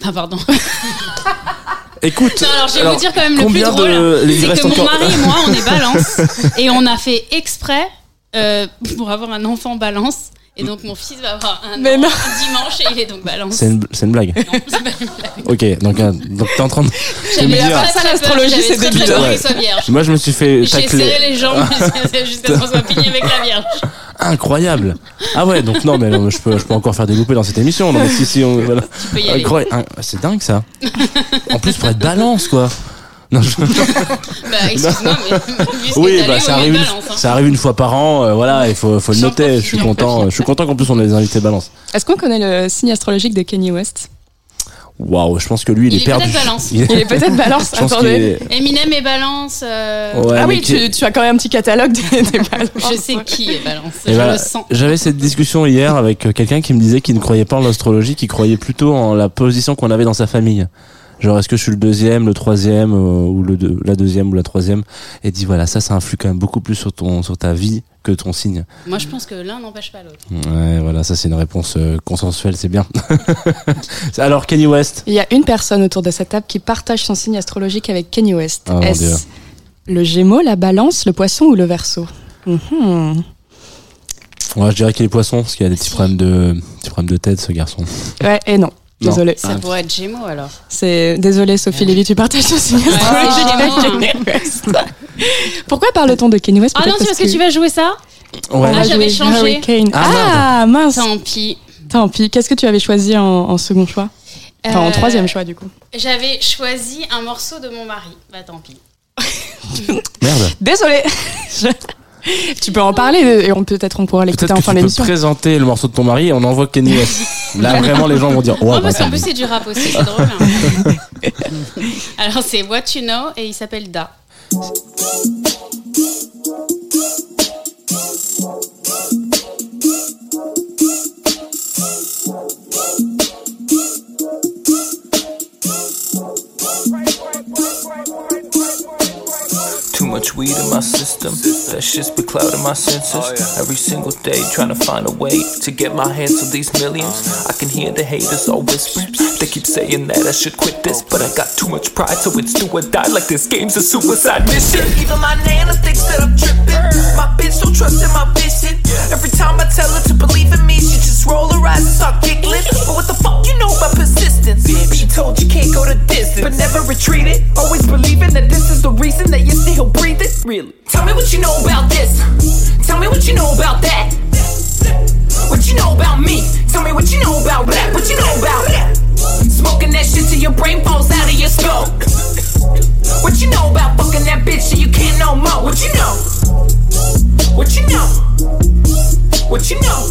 Ah, pardon. Écoute. Non, alors je vais alors, vous dire quand même le plus combien drôle. C'est que mon encore- mari et moi, on est balance. et on a fait exprès euh, pour avoir un enfant balance. Et donc mon fils va avoir un Mais an non. dimanche et il est donc balance. C'est une, c'est une blague. Non, c'est pas une blague. Ok, donc, euh, donc t'es en train de. J'avais me très, dire- très Ça, l'astrologie, c'est débile. Moi, je me suis fait J'ai serré les jambes jusqu'à ce qu'on soit pigné avec la vierge. Incroyable. Ah ouais, donc non, mais non, je peux, je peux encore faire des loupés dans cette émission. Non, mais si, si, on, voilà. Ah, C'est dingue ça. En plus, pour être balance, quoi. Non, je- Bah, excuse-moi, mais Oui, bah, ça arrive, balance. hein. ça arrive une fois par an, euh, voilà, il faut, faut le noter. Je suis content, profite. je suis content qu'en plus on ait des invités balance. Est-ce qu'on connaît le signe astrologique de Kanye West? Waouh, je pense que lui, il, Il est perdu. peut-être balance. Il est- est peut-être balance, attendez. est- Eminem et balance. euh, Ouais, ah oui, tu, tu as quand même un petit catalogue des, des balances. Je sais qui est balance. Et je le sens. J'avais cette discussion hier avec quelqu'un qui me disait qu'il ne croyait pas en l'astrologie, qu'il croyait plutôt en la position qu'on avait dans sa famille. Genre, est-ce que je suis le deuxième, le troisième, euh, ou le deux- la deuxième ou la troisième Et dit voilà, ça, ça influe quand même beaucoup plus sur ton, sur ta vie que ton signe. Moi, je pense que l'un n'empêche pas l'autre. Ouais, voilà, ça c'est une réponse euh, consensuelle, c'est bien. Alors, Kenny West. Il y a une personne autour de cette table qui partage son signe astrologique avec Kanye West. Dieu. Est-ce le Gémeaux, la Balance, le Poisson ou le Verseau? Mhm. Ouais, je dirais qu'il est poisson, parce qu'il a des petits problèmes de, petits problèmes de tête, ce garçon. Ouais, et non. Non. Désolé. Ça pourrait être Gémeaux alors. C'est désolé Sophie Lévy, tu partages ton signe. Pourquoi parle-t-on de Kanye West? Ah non, c'est parce que tu vas jouer ça? Ah, j'avais jouer changé. Hurricane. Ah, Ah, mince. Tant pis. Tant pis. Qu'est-ce que tu avais choisi en, en second choix? Enfin, en Euh, troisième choix, du coup. J'avais choisi un morceau de mon mari. Bah tant pis. merde. Désolé. Tu peux en parler et on peut-être on pourra l'écouter Peut-être en fin tu peux d'émission. présenter le morceau de ton mari et on envoie Kenny West. Là, vraiment, les gens vont dire, oh, Oh, parce bah, qu'en plus c'est du rap aussi, c'est drôle. hein. Alors c'est What You Know et il s'appelle Da. Much weed in my system. That shit's been clouding my senses. Oh, Every single day, trying to find a way to get my hands on these millions. I can hear the haters all whispering. They keep saying that I should quit this, but I got too much pride, so it's do or die. Like this game's a suicide mission. Even my nana thinks that I'm tripping. My bitch don't trust in my vision. Every time I tell her to believe in me, she just roll her eyes and start giggling. But what the fuck you know about persistence? Being told you can't go the distance, but never retreated. Always believing that this is the reason that you're still breathing. Really? Tell me what you know about this. Tell me what you know about that. What you know about me? Tell me what you know about that. What you know about that? Smoking that shit till your brain falls out of your skull. What you know about fucking that bitch so you can't no more? What you know? What you know? What you know?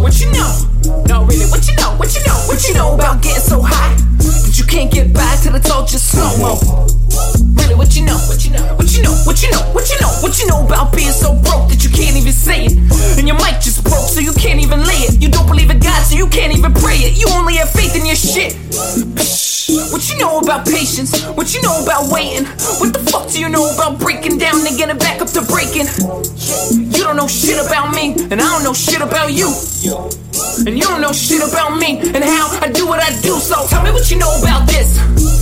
What you know? No, really, what you know? What you know? What you know about getting so high that you can't get back till it's all slow mo? Really, what you know? What you know? What you know? What you know? What you know? What you know about being so broke that you can't even say it? And your mic just broke, so you can't even lay it. You don't believe in God, so you can't even pray it. You only have faith in your shit. What you know about patience? What you know about waiting? What the fuck do you know about breaking down and getting back up to breaking? Don't know shit about me, and I don't know shit about you. And you don't know shit about me and how I do what I do. So tell me what you know about this.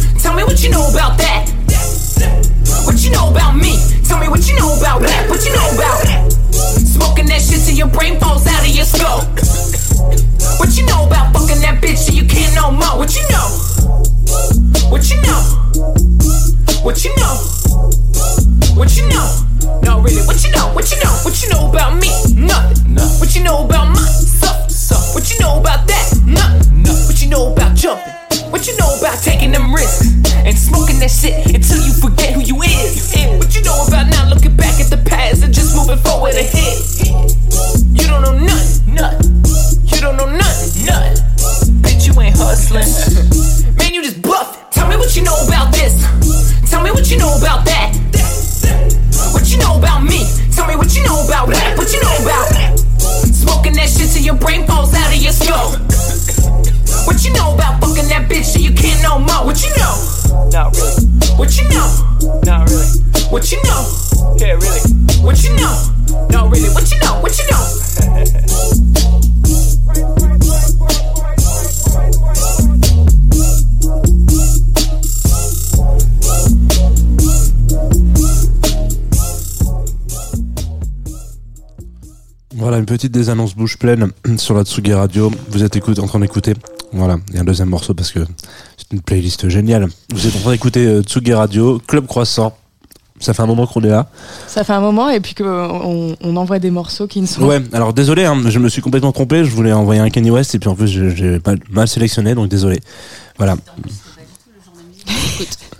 Petite désannonce bouche pleine sur la Tsugi Radio. Vous êtes écoute, en train d'écouter. Voilà, il y a un deuxième morceau parce que c'est une playlist géniale. Vous êtes en train d'écouter euh, Tsugi Radio, Club Croissant. Ça fait un moment qu'on est là. Ça fait un moment et puis qu'on on envoie des morceaux qui ne sont Ouais, alors désolé, hein, je me suis complètement trompé. Je voulais envoyer un Kanye West et puis en plus j'ai- j'ai mal, mal sélectionné, donc désolé. Voilà.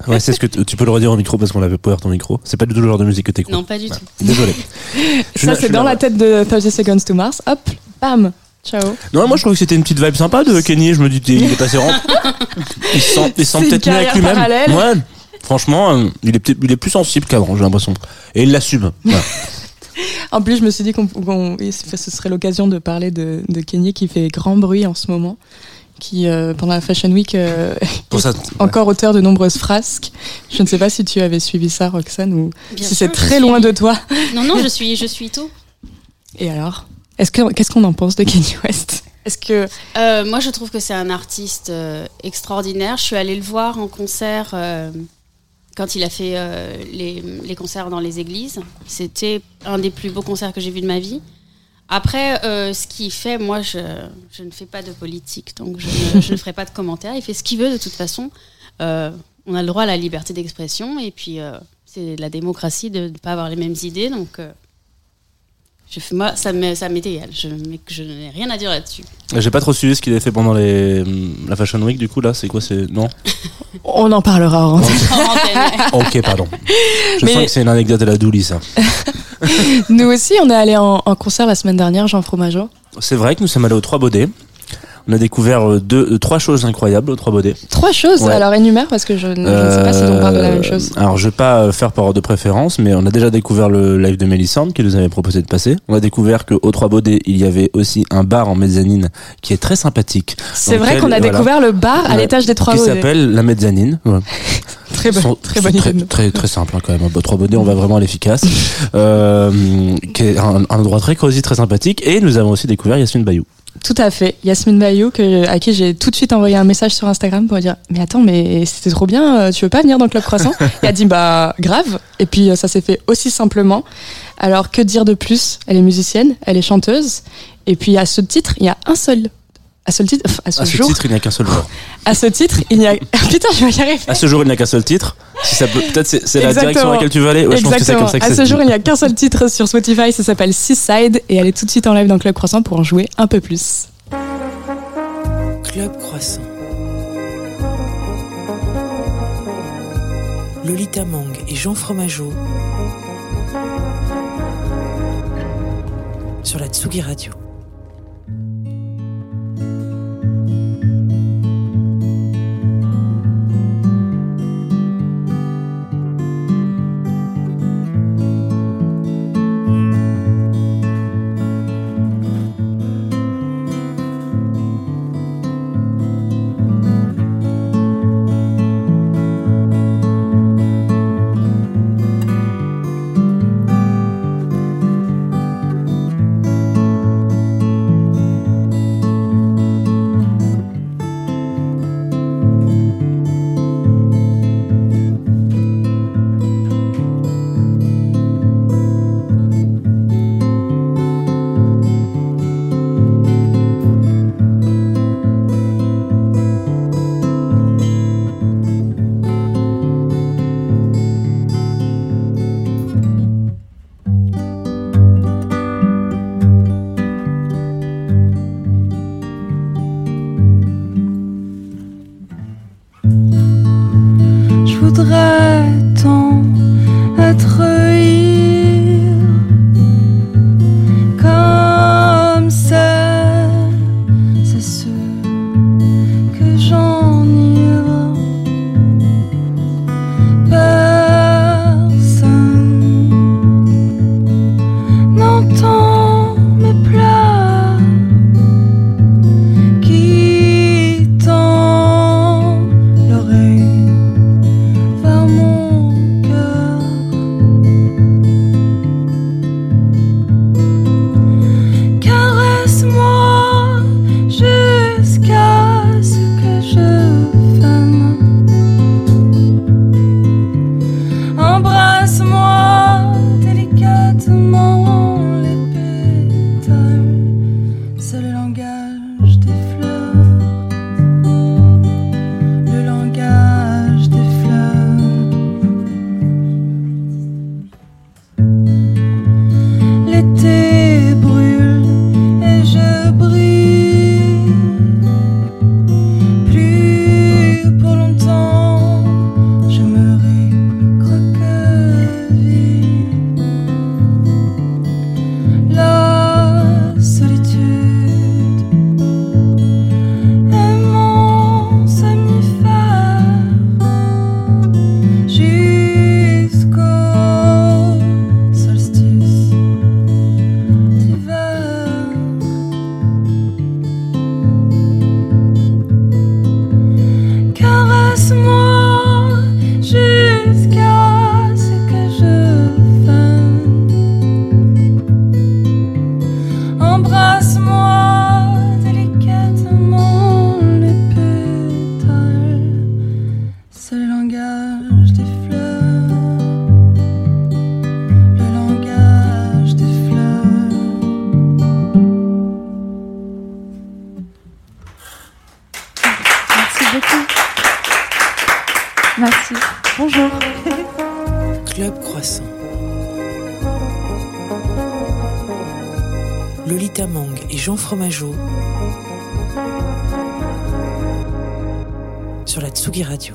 Ouais, c'est ce que tu peux le redire au micro parce qu'on avait power ton micro. C'est pas du tout le genre de musique que t'écoutes. Non, pas du tout. Désolé. Ça, c'est dans là, la tête de 30 Seconds to Mars. Hop, bam, ciao. Non, moi je trouve que c'était une petite vibe sympa de Kenny. Je me dis, il est assez rend. Il se sent, il sent peut-être mieux avec lui-même. Ouais. Franchement, euh, il est, il est plus sensible qu'avant, j'ai l'impression. Et il l'assume. Voilà. En plus, je me suis dit qu'on ce ce serait l'occasion de parler de, de Kenny qui fait grand bruit en ce moment, qui euh, pendant la Fashion Week euh, Pour ça, encore auteur de nombreuses frasques. Je ne sais pas si tu avais suivi ça, Roxane, ou Bien si c'est très suis- loin de toi. Non, non, je suis, je suis tout. Et alors? Est-ce que qu'est-ce qu'on en pense de Kenny West? Est-ce que Euh, moi, je trouve que c'est un artiste euh, extraordinaire. Je suis allée le voir en concert euh, quand il a fait euh, les, les concerts dans les églises. C'était un des plus beaux concerts que j'ai vus de ma vie. Après, euh, ce qu'il fait, moi, je, ne fais pas de politique, donc je ne, ferai pas de commentaires. Il fait ce qu'il veut de toute façon. Euh, on a le droit à la liberté d'expression et puis euh, c'est la démocratie de ne pas avoir les mêmes idées. Donc, je fais, moi, ça m'est ça m'est égal. Je, je n'ai rien à dire là-dessus. j'ai pas trop suivi ce qu'il avait fait pendant les, la Fashion Week, du coup, là. C'est quoi C'est. Non? On en parlera en. Ok, pardon. Je Mais- sens que c'est une anecdote à la Douli, ça. Nous aussi, on est allé en, en concert la semaine dernière, Jean Fromageau. C'est vrai que nous sommes allés aux Trois Baudets. On a découvert euh, deux, euh, trois choses incroyables aux Trois Baudets. Trois choses, Ouais. alors énumère parce que je, ne- sais pas si on parle de la même Euh, chose. Alors, je vais pas faire par ordre de préférence, mais on a déjà découvert le live de Mélissande qui nous avait proposé de passer. On a découvert qu'au Trois Baudets, il y avait aussi un bar en mezzanine qui est très sympathique. C'est vrai qu'on a voilà. découvert le bar à l'étage des Trois qui Baudets. s'appelle la mezzanine. Ouais. Très Sont- très bonne très, très, très simple hein, quand même. Bah, Trois Baudets, on va vraiment à l'efficace. Euh, qui est un, un endroit très cosy, très sympathique. Et nous avons aussi découvert Yasmine Bayou. Tout à fait. Yasmine Bayou, que, à qui j'ai tout de suite envoyé un message sur Instagram pour dire Mais attends, mais c'était trop bien, euh, tu veux pas venir dans le Club Croissant Et elle a dit Bah, grave. Et puis euh, ça s'est fait aussi simplement. Alors, que dire de plus? Elle est musicienne, elle est chanteuse. Et puis à ce titre, il y a un seul. À ce titre, à ce À ce jour, titre, il n'y a qu'un seul jour. à ce titre, il y a. Putain, je vais y arriver. À ce jour, il n'y a qu'un seul titre. Si ça peut, peut-être c'est, c'est la direction dans laquelle tu veux aller. Ouais, je pense que c'est Exactement. comme ça que à ce jour, il n'y a qu'un seul titre sur Spotify, ça s'appelle Seaside, et elle est tout de suite en live dans Club Croissant pour en jouer un peu plus. Club Croissant. Lolita Mang et Jean Fromageau sur la Tsugi Radio. Jean Fromageau sur la Tsugi Radio.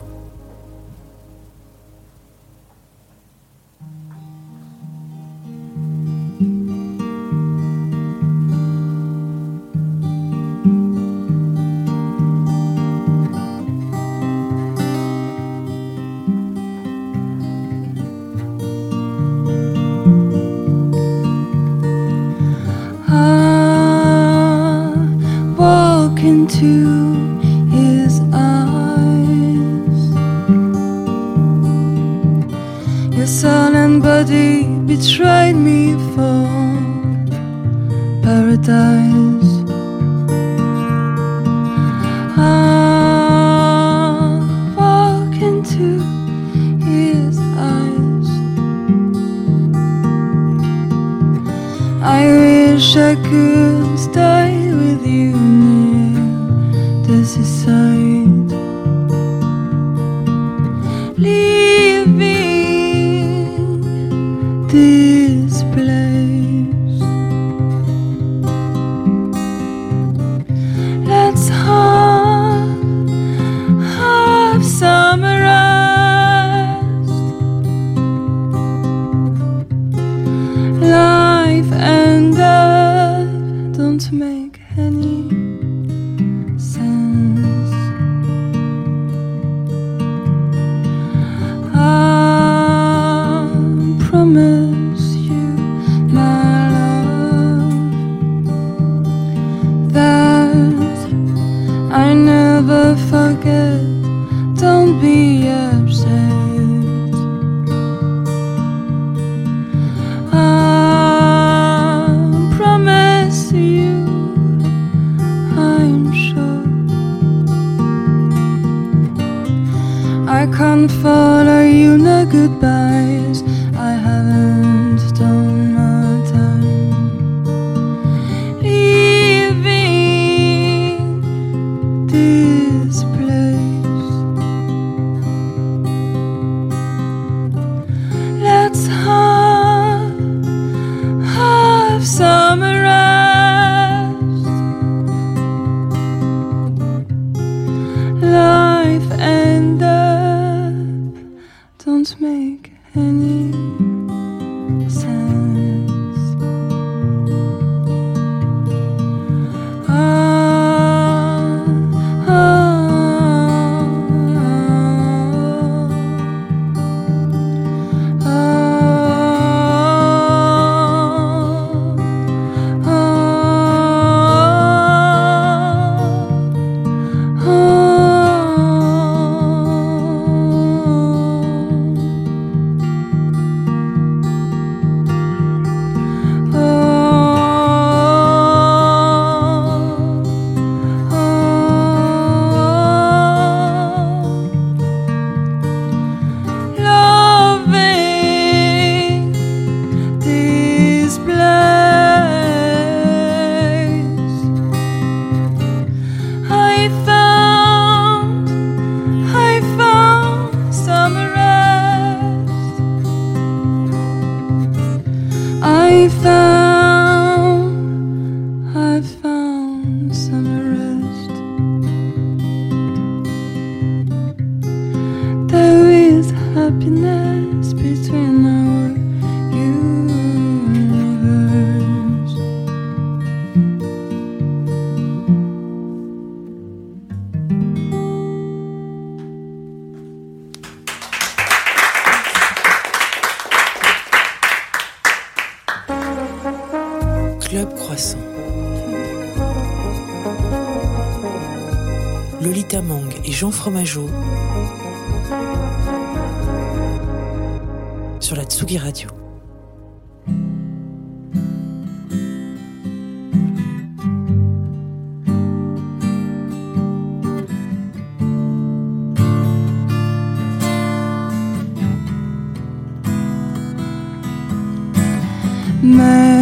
Mes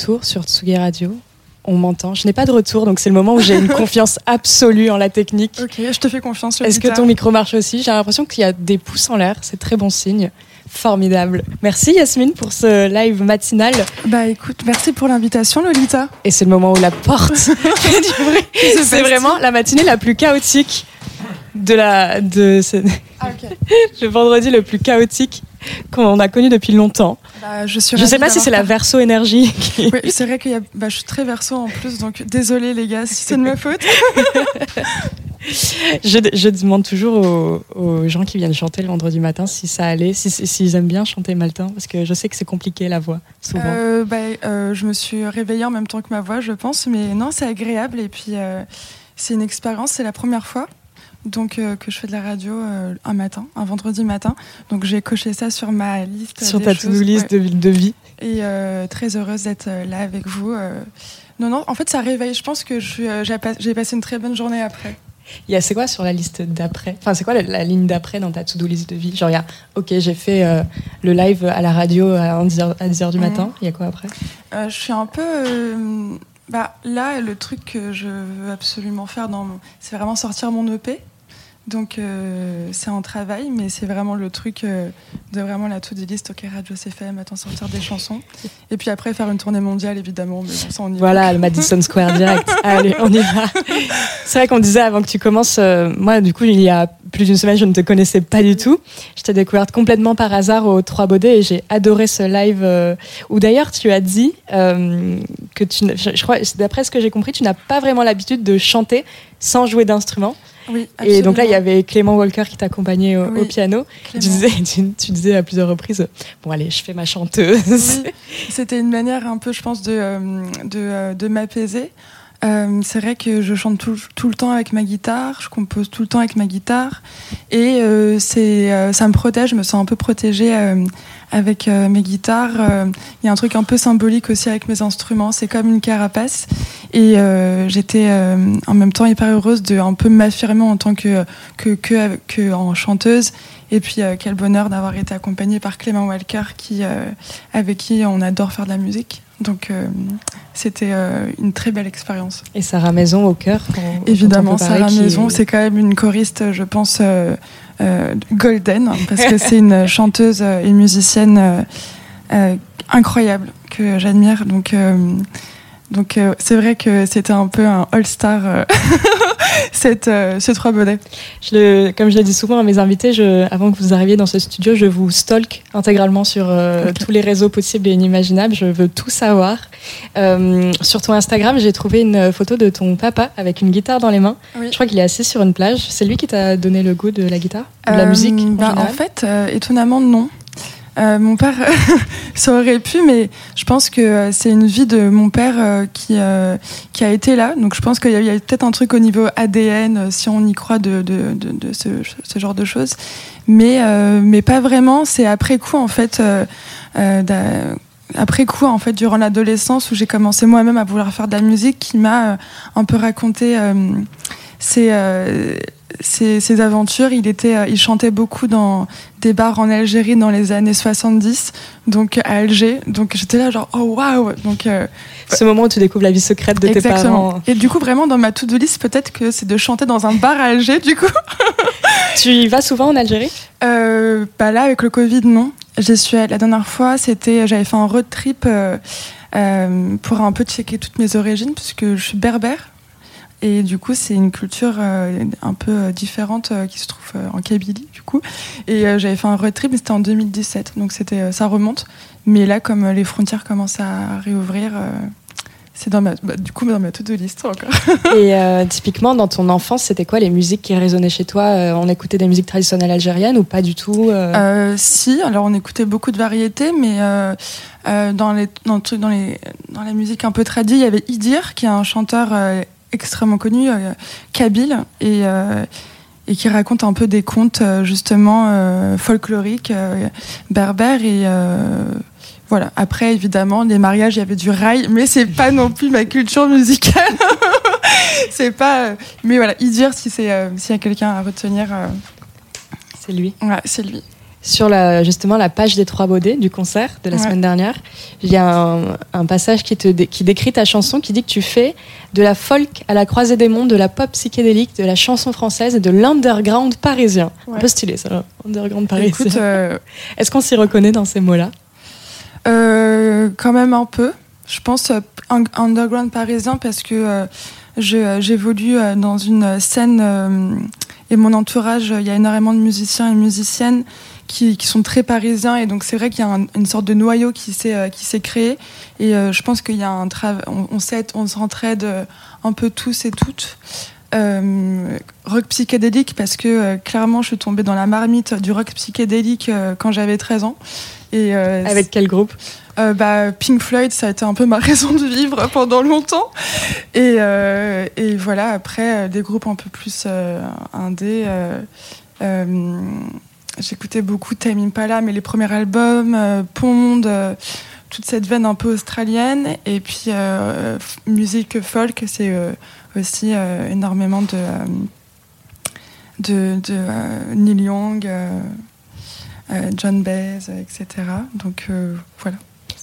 retour sur Tsugi Radio. On m'entend. Je n'ai pas de retour, donc c'est le moment où j'ai une confiance absolue en la technique. Ok, je te fais confiance. Est-ce que ton micro marche aussi? J'ai l'impression qu'il y a des pouces en l'air. C'est très bon signe. Formidable. Merci Yasmine pour ce live matinal. Bah écoute, merci pour l'invitation, Lolita. Et c'est le moment où la porte fait du bruit. C'est vraiment la matinée la plus chaotique de la de ce- Ah, le vendredi le plus chaotique qu'on a connu depuis longtemps. Bah, je Je sais pas si c'est la verso énergie. qui- Oui, c'est vrai que bah, je suis très verso en plus, donc désolé les gars si c'est de ma faute. Je, je demande toujours aux, aux gens qui viennent chanter le vendredi matin si ça allait, si- si- s'ils aiment bien chanter maltain, parce que je sais que c'est compliqué la voix, souvent. Euh, bah, euh, je me suis réveillée en même temps que ma voix, je pense, mais non, c'est agréable et puis euh, c'est une expérience, c'est la première fois. Donc euh, que je fais de la radio euh, un matin, un vendredi matin. Donc j'ai coché ça sur ma liste. Sur ta to-do list ouais. de, de vie. Et euh, très heureuse d'être là avec vous. euh. Non, non, en fait ça réveille. Je pense que je suis, euh, j'ai pas- j'ai passé une très bonne journée après. Il y a c'est quoi sur la liste d'après? Enfin, c'est quoi la, la ligne d'après dans ta to-do list de vie? Genre, il y a, ok, j'ai fait euh, le live à la radio à 10h, à 10 heures du Mhm. matin. Il y a quoi après? Euh, je suis un peu. euh, bah, là, le truc que je veux absolument faire, dans mon- c'est vraiment sortir mon EP. Donc, euh, c'est en travail, mais c'est vraiment le truc euh, de vraiment la to-do list. Ok, Radio CFM, attends, sortir des chansons. Et puis après, faire une tournée mondiale, évidemment. Mais bon, ça, on y va. Voilà, le Madison Square direct. Allez, on y va. C'est vrai qu'on disait avant que tu commences, euh, moi, du coup, il y a plus d'une semaine, je ne te connaissais pas du tout. Je t'ai découverte complètement par hasard aux Trois Baudets et j'ai adoré ce live euh, où d'ailleurs tu as dit euh, que tu, je, je crois, d'après ce que j'ai compris, tu n'as pas vraiment l'habitude de chanter sans jouer d'instrument. Oui, Et donc là, il y avait Clément Walker qui t'accompagnait au, Oui, au piano. Tu disais, tu, tu disais à plusieurs reprises, bon allez, je fais ma chanteuse. Oui, c'était une manière un peu, je pense, de, euh, de, euh, de m'apaiser. Euh, c'est vrai que je chante tout, le temps avec ma guitare, je compose tout le temps avec ma guitare, et euh, c'est, euh, ça me protège, je me sens un peu protégée avec mes guitares. Il y a un truc un peu symbolique aussi avec mes instruments, c'est comme une carapace, et j'étais en même temps hyper heureuse de un peu m'affirmer en tant que, que, que, que en chanteuse. Et puis quel bonheur d'avoir été accompagnée par Clément Walker, qui, avec qui on adore faire de la musique. Donc euh, c'était euh, une très belle expérience. Et Sarah Maison au cœur. Évidemment, Sarah qui- Maison, c'est quand même une choriste, je pense, euh, golden, hein, parce que c'est une chanteuse et musicienne incroyable que j'admire. Donc, donc c'est vrai que c'était un peu un all-star, cette, euh, ce trois. Je le- comme je le dis souvent à mes invités, je, avant que vous arriviez dans ce studio, je vous stalk intégralement sur euh, tous les réseaux possibles et inimaginables. Je veux tout savoir. Euh, sur ton Instagram, j'ai trouvé une photo de ton papa avec une guitare dans les mains. Oui. Je crois qu'il est assis sur une plage. C'est lui qui t'a donné le goût de la guitare? De la musique en bah, En fait, étonnamment, non. Euh, mon père, ça aurait pu, mais je pense que euh, c'est une vie de mon père euh, qui, qui a été là. Donc je pense qu'il y a, peut-être un truc au niveau ADN, si on y croit, de, ce, ce genre de choses. Mais, mais pas vraiment. C'est après coup, en fait. après coup, en fait, durant l'adolescence, où j'ai commencé moi-même à vouloir faire de la musique, qui m'a un peu raconté ses, euh, ses, ses aventures. Il, était, euh, il chantait beaucoup dans des bars en Algérie dans les années 70, donc à Alger. Donc j'étais là, genre, oh waouh! Donc, euh, Ce moment où tu découvres la vie secrète de tes exactement. parents. Et du coup, vraiment, dans ma to-do list, peut-être que c'est de chanter dans un bar à Alger, du coup. Tu y vas souvent en Algérie? Euh, bah là, avec le Covid, non. J'y suis allée- la dernière fois, c'était, j'avais fait un road trip euh, pour un peu checker toutes mes origines, puisque je suis berbère. Et du coup, c'est une culture euh, un peu euh, différente euh, qui se trouve euh, en Kabylie, du coup. Et j'avais fait un road trip, mais c'était en 2017, donc c'était, ça remonte. Mais là, comme les frontières commencent à réouvrir, c'est dans ma, bah, du coup dans ma to-do list encore. Et typiquement, dans ton enfance, c'était quoi les musiques qui résonnaient chez toi? On écoutait des musiques traditionnelles algériennes ou pas du tout si, alors on écoutait beaucoup de variétés, mais dans, les, dans, dans, les, dans la musique un peu tradie, il y avait Idir, qui est un chanteur extrêmement connu, euh, kabyle, et, euh, et qui raconte un peu des contes euh, justement folkloriques, berbères, et voilà. Après, évidemment, les mariages, il y avait du rail, mais c'est pas non plus ma culture musicale. c'est pas. Mais voilà, Idir, si c'est s'il y a quelqu'un à retenir, C'est lui. ouais, c'est lui. Sur la, justement la page des Trois Baudets du concert de la Ouais. semaine dernière, il y a un, un passage qui, te dé- qui décrit ta chanson, qui dit que tu fais de la folk à la croisée des mondes, de la pop psychédélique, de la chanson française et de l'underground parisien. Un Ouais. peu stylé ça, underground parisien. Écoute, euh, Est-ce qu'on s'y reconnaît dans ces mots-là? Euh, quand même un peu. Je pense euh, un- underground parisien parce que j'évolue dans une scène et mon entourage, il y a énormément de musiciens et musiciennes qui, qui sont très parisiens et donc c'est vrai qu'il y a un- une sorte de noyau qui s'est euh, qui s'est créé et euh, je pense qu'il y a un travail, on, on on s'entraide euh, un peu tous et toutes. Euh, rock psychédélique parce que euh, clairement je suis tombée dans la marmite du rock psychédélique euh, quand j'avais 13 ans et Avec quel groupe? Bah, Pink Floyd, ça a été un peu ma raison de vivre pendant longtemps. Et, et voilà, après, des groupes un peu plus indés. J'écoutais beaucoup Time Impala, mais les premiers albums, euh, Pond, euh, toute cette veine un peu australienne. Et puis, euh, musique folk, c'est euh, aussi énormément de, de, de Neil Young. John Baez, etc. Donc voilà.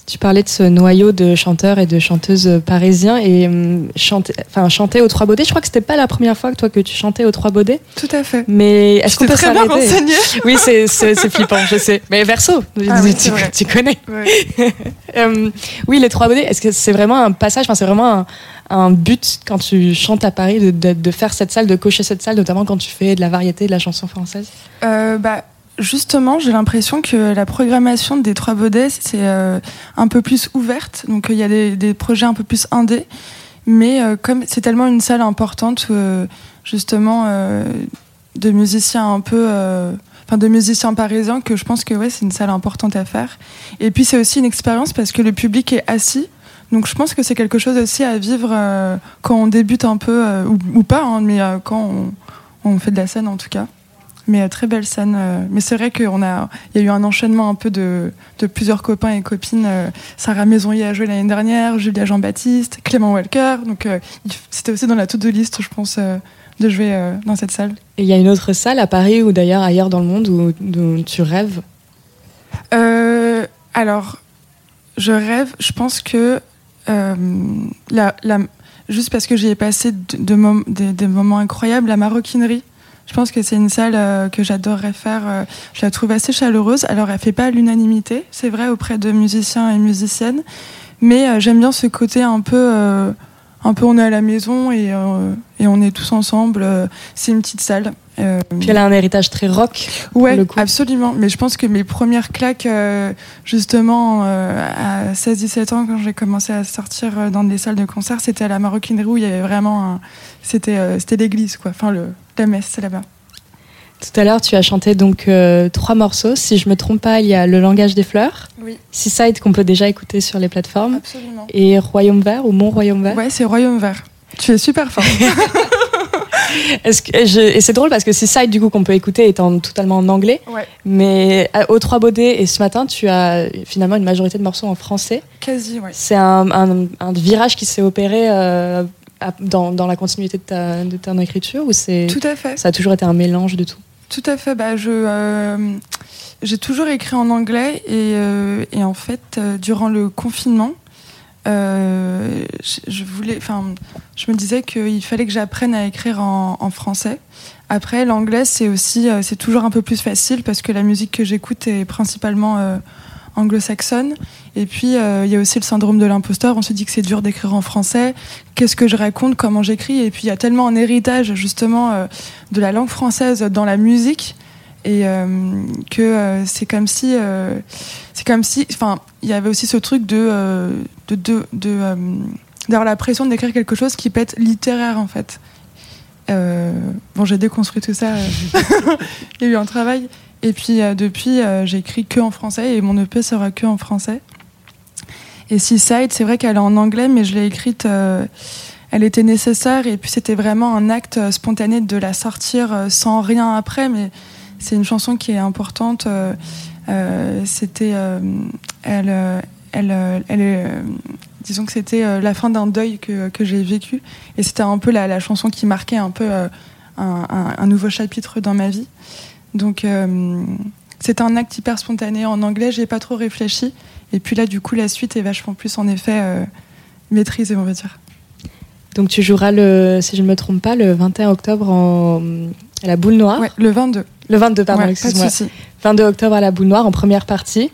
Tu parlais de ce noyau de chanteurs et de chanteuses parisiens et hum, chanter, enfin, chanter aux Trois Baudets. Je crois que c'était pas la première fois que toi que tu chantais aux Trois Baudets. Tout à fait. Mais est-ce qu'on peut très bien. Oui, c'est flippant, je sais. Mais verso, Ah oui, tu, connais. Ouais. Euh, oui, les Trois Baudets. Est-ce que c'est vraiment un passage Enfin, c'est vraiment un, un but quand tu chantes à Paris de, de- de faire cette salle, de cocher cette salle, notamment quand tu fais de la variété, de la chanson française? Euh, bah, justement, j'ai l'impression que la programmation des Trois Baudets, c'est euh, un peu plus ouverte. Donc, euh, il y a des, projets un peu plus indés. Mais euh, comme c'est tellement une salle importante, justement, de musiciens un peu. Enfin, de musiciens parisiens, que je pense que ouais, c'est une salle importante à faire. Et puis, c'est aussi une expérience parce que le public est assis. Donc, je pense que c'est quelque chose aussi à vivre quand on débute un peu, ou, pas, hein, mais quand on fait de la scène en tout cas. Mais euh, très belle scène. euh, mais c'est vrai qu'il y a eu un enchaînement un peu de, de plusieurs copains et copines. euh, Sarah Maisonnier a joué l'année dernière, Julia Jean-Baptiste, Clément Walker. Donc c'était aussi dans la to-do list, je pense, de jouer dans cette salle. Et il y a une autre salle à Paris ou d'ailleurs ailleurs dans le monde où, où tu rêves? Euh, alors, je rêve, je pense que euh, la, la- juste parce que j'y ai passé de, de mom- des, des moments incroyables, la maroquinerie. Je pense que c'est une salle euh, que j'adorerais faire. euh, je la trouve assez chaleureuse. Alors, elle fait pas l'unanimité, c'est vrai, auprès de musiciens et musiciennes. Mais euh, j'aime bien ce côté un peu, un peu on est à la maison et, on est tous ensemble. c'est une petite salle. Euh, Puis elle a un héritage très rock. Ouais, le coup. absolument. Mais je pense que mes premières claques, euh, justement, euh, à 16-17 ans, quand j'ai commencé à sortir euh, dans des salles de concert, c'était à la Maroquinerie où il y avait vraiment un. C'était c'était l'église, quoi. Enfin, le, la messe, c'est là-bas. Tout à l'heure, tu as chanté donc trois morceaux. Si je me trompe pas, il y a Le langage des fleurs, Oui. Seaside qu'on peut déjà écouter sur les plateformes, Absolument. et Royaume vert ou Mon Royaume vert? Ouais, c'est Royaume Vert. Tu es super fort. Est-ce que, et je- et c'est drôle parce que Seaside, du coup, qu'on peut écouter est en, totalement en anglais. ouais, Mais à- aux Trois Baudets et ce matin, tu as finalement une majorité de morceaux en français. quasi, ouais. C'est un, un- un virage qui s'est opéré euh, dans, dans la continuité de, ta, de ton écriture ou c'est Tout à fait. ça a toujours été un mélange de tout? Tout à fait. Bah, je, euh, j'ai toujours écrit en anglais et, euh, et en fait, euh, durant le confinement, euh, je, voulais, enfin, je me disais qu'il fallait que j'apprenne à écrire en, français. Après, l'anglais, c'est aussi, euh, c'est toujours un peu plus facile parce que la musique que j'écoute est principalement euh, anglo-saxonne. Et puis, il y a aussi le syndrome de l'imposteur. On se dit que c'est dur d'écrire en français. Qu'est-ce que je raconte? Comment j'écris? Et puis, il y a tellement un héritage, justement, de la langue française dans la musique. Et que c'est comme si. c'est comme si. Enfin, il y avait aussi ce truc de. De, euh, d'avoir la pression d'écrire quelque chose qui peut être littéraire, en fait. Euh, bon, j'ai déconstruit tout ça. euh, il y a eu un travail. Et puis euh, depuis, j'écris que en français et mon EP sera que en français. Et Seaside, c'est vrai qu'elle est en anglais, mais je l'ai écrite. elle était nécessaire et puis c'était vraiment un acte spontané de la sortir sans rien après. Mais c'est une chanson qui est importante. c'était, elle, elle, euh, elle est, euh, disons que c'était euh, la fin d'un deuil que, que j'ai vécu. Et c'était un peu la, la chanson qui marquait un peu un, un- un nouveau chapitre dans ma vie. Donc, euh, c'était un acte hyper spontané. En anglais, j'ai pas trop réfléchi. Et puis là, du coup, la suite est vachement plus, en effet, euh, maîtrisée, on va dire. Donc tu joueras, le, si je ne me trompe pas, le 21 octobre en, à la Boule Noire? Ouais, le 22. Le 22, pardon, Ouais, excuse-moi. souci. 22 octobre à la Boule Noire en première partie,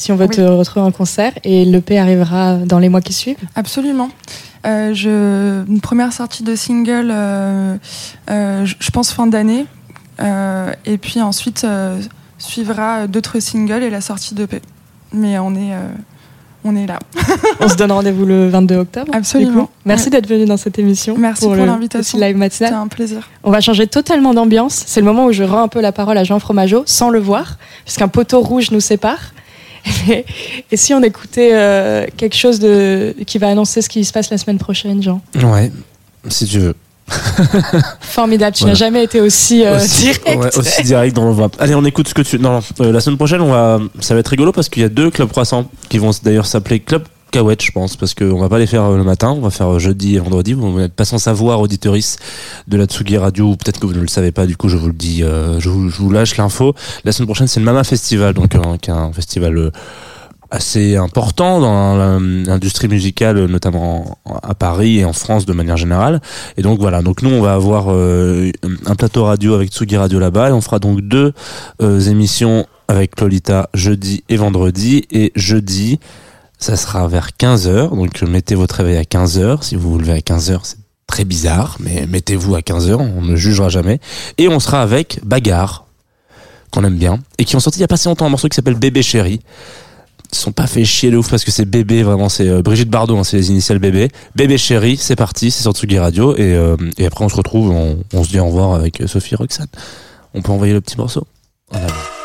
si on veut Oui. te retrouver en concert. Et l'EP arrivera dans les mois qui suivent. Absolument. Euh, je, une première sortie de single, euh, euh, je pense fin d'année. Et puis ensuite suivra d'autres singles et la sortie d'EP. Mais on est, on est là. On se donne rendez-vous le 22 octobre. Absolument. Merci Ouais. d'être venu dans cette émission. Merci pour le l'invitation. live C'était matinal. un plaisir. On va changer totalement d'ambiance. C'est le moment où je rends un peu la parole à Jean Fromageau, sans le voir, puisqu'un poteau rouge nous sépare. Et, si on écoutait euh, quelque chose de, qui va annoncer ce qui se passe la semaine prochaine, Jean Ouais, si tu veux. Formidable, tu Voilà. n'as jamais été aussi, euh, aussi, direct. ouais, aussi direct dans le voix. Allez, on écoute ce que tu. Non, non, euh, la semaine prochaine, on va. Ça va être rigolo parce qu'il y a deux clubs croissants qui vont d'ailleurs s'appeler Club Cahuète, je pense, parce qu'on va pas les faire euh, le matin, on va faire euh, jeudi et vendredi. Vous n'êtes pas sans savoir, auditoris de la Tsugi Radio, peut-être que vous ne le savez pas, du coup, je vous le dis, euh, je, vous, je vous lâche l'info. La semaine prochaine, c'est le Mama Festival, donc euh, qui est un festival. assez important dans l'industrie musicale, notamment à Paris et en France de manière générale. Et donc voilà, donc nous on va avoir euh, un plateau radio avec Tsugi Radio là-bas et on fera donc deux euh, émissions avec Lolita jeudi et vendredi. Et jeudi, ça sera vers 15h, donc mettez votre réveil à 15h. Si vous vous levez à 15h, c'est très bizarre, mais mettez-vous à 15h, on ne jugera jamais. Et on sera avec Bagarre, qu'on aime bien, et qui ont sorti il y a pas si longtemps un morceau qui s'appelle Bébé Chéri. Ils sont pas fait chier de ouf parce que c'est bébé, vraiment, c'est euh, Brigitte Bardot, hein, c'est les initiales bébé. Bébé chéri, c'est parti, c'est sur Tsugi Radio, et, euh, et après on se retrouve, on, on se dit au revoir avec euh, Sophie Roxane. On peut envoyer le petit morceau En avant.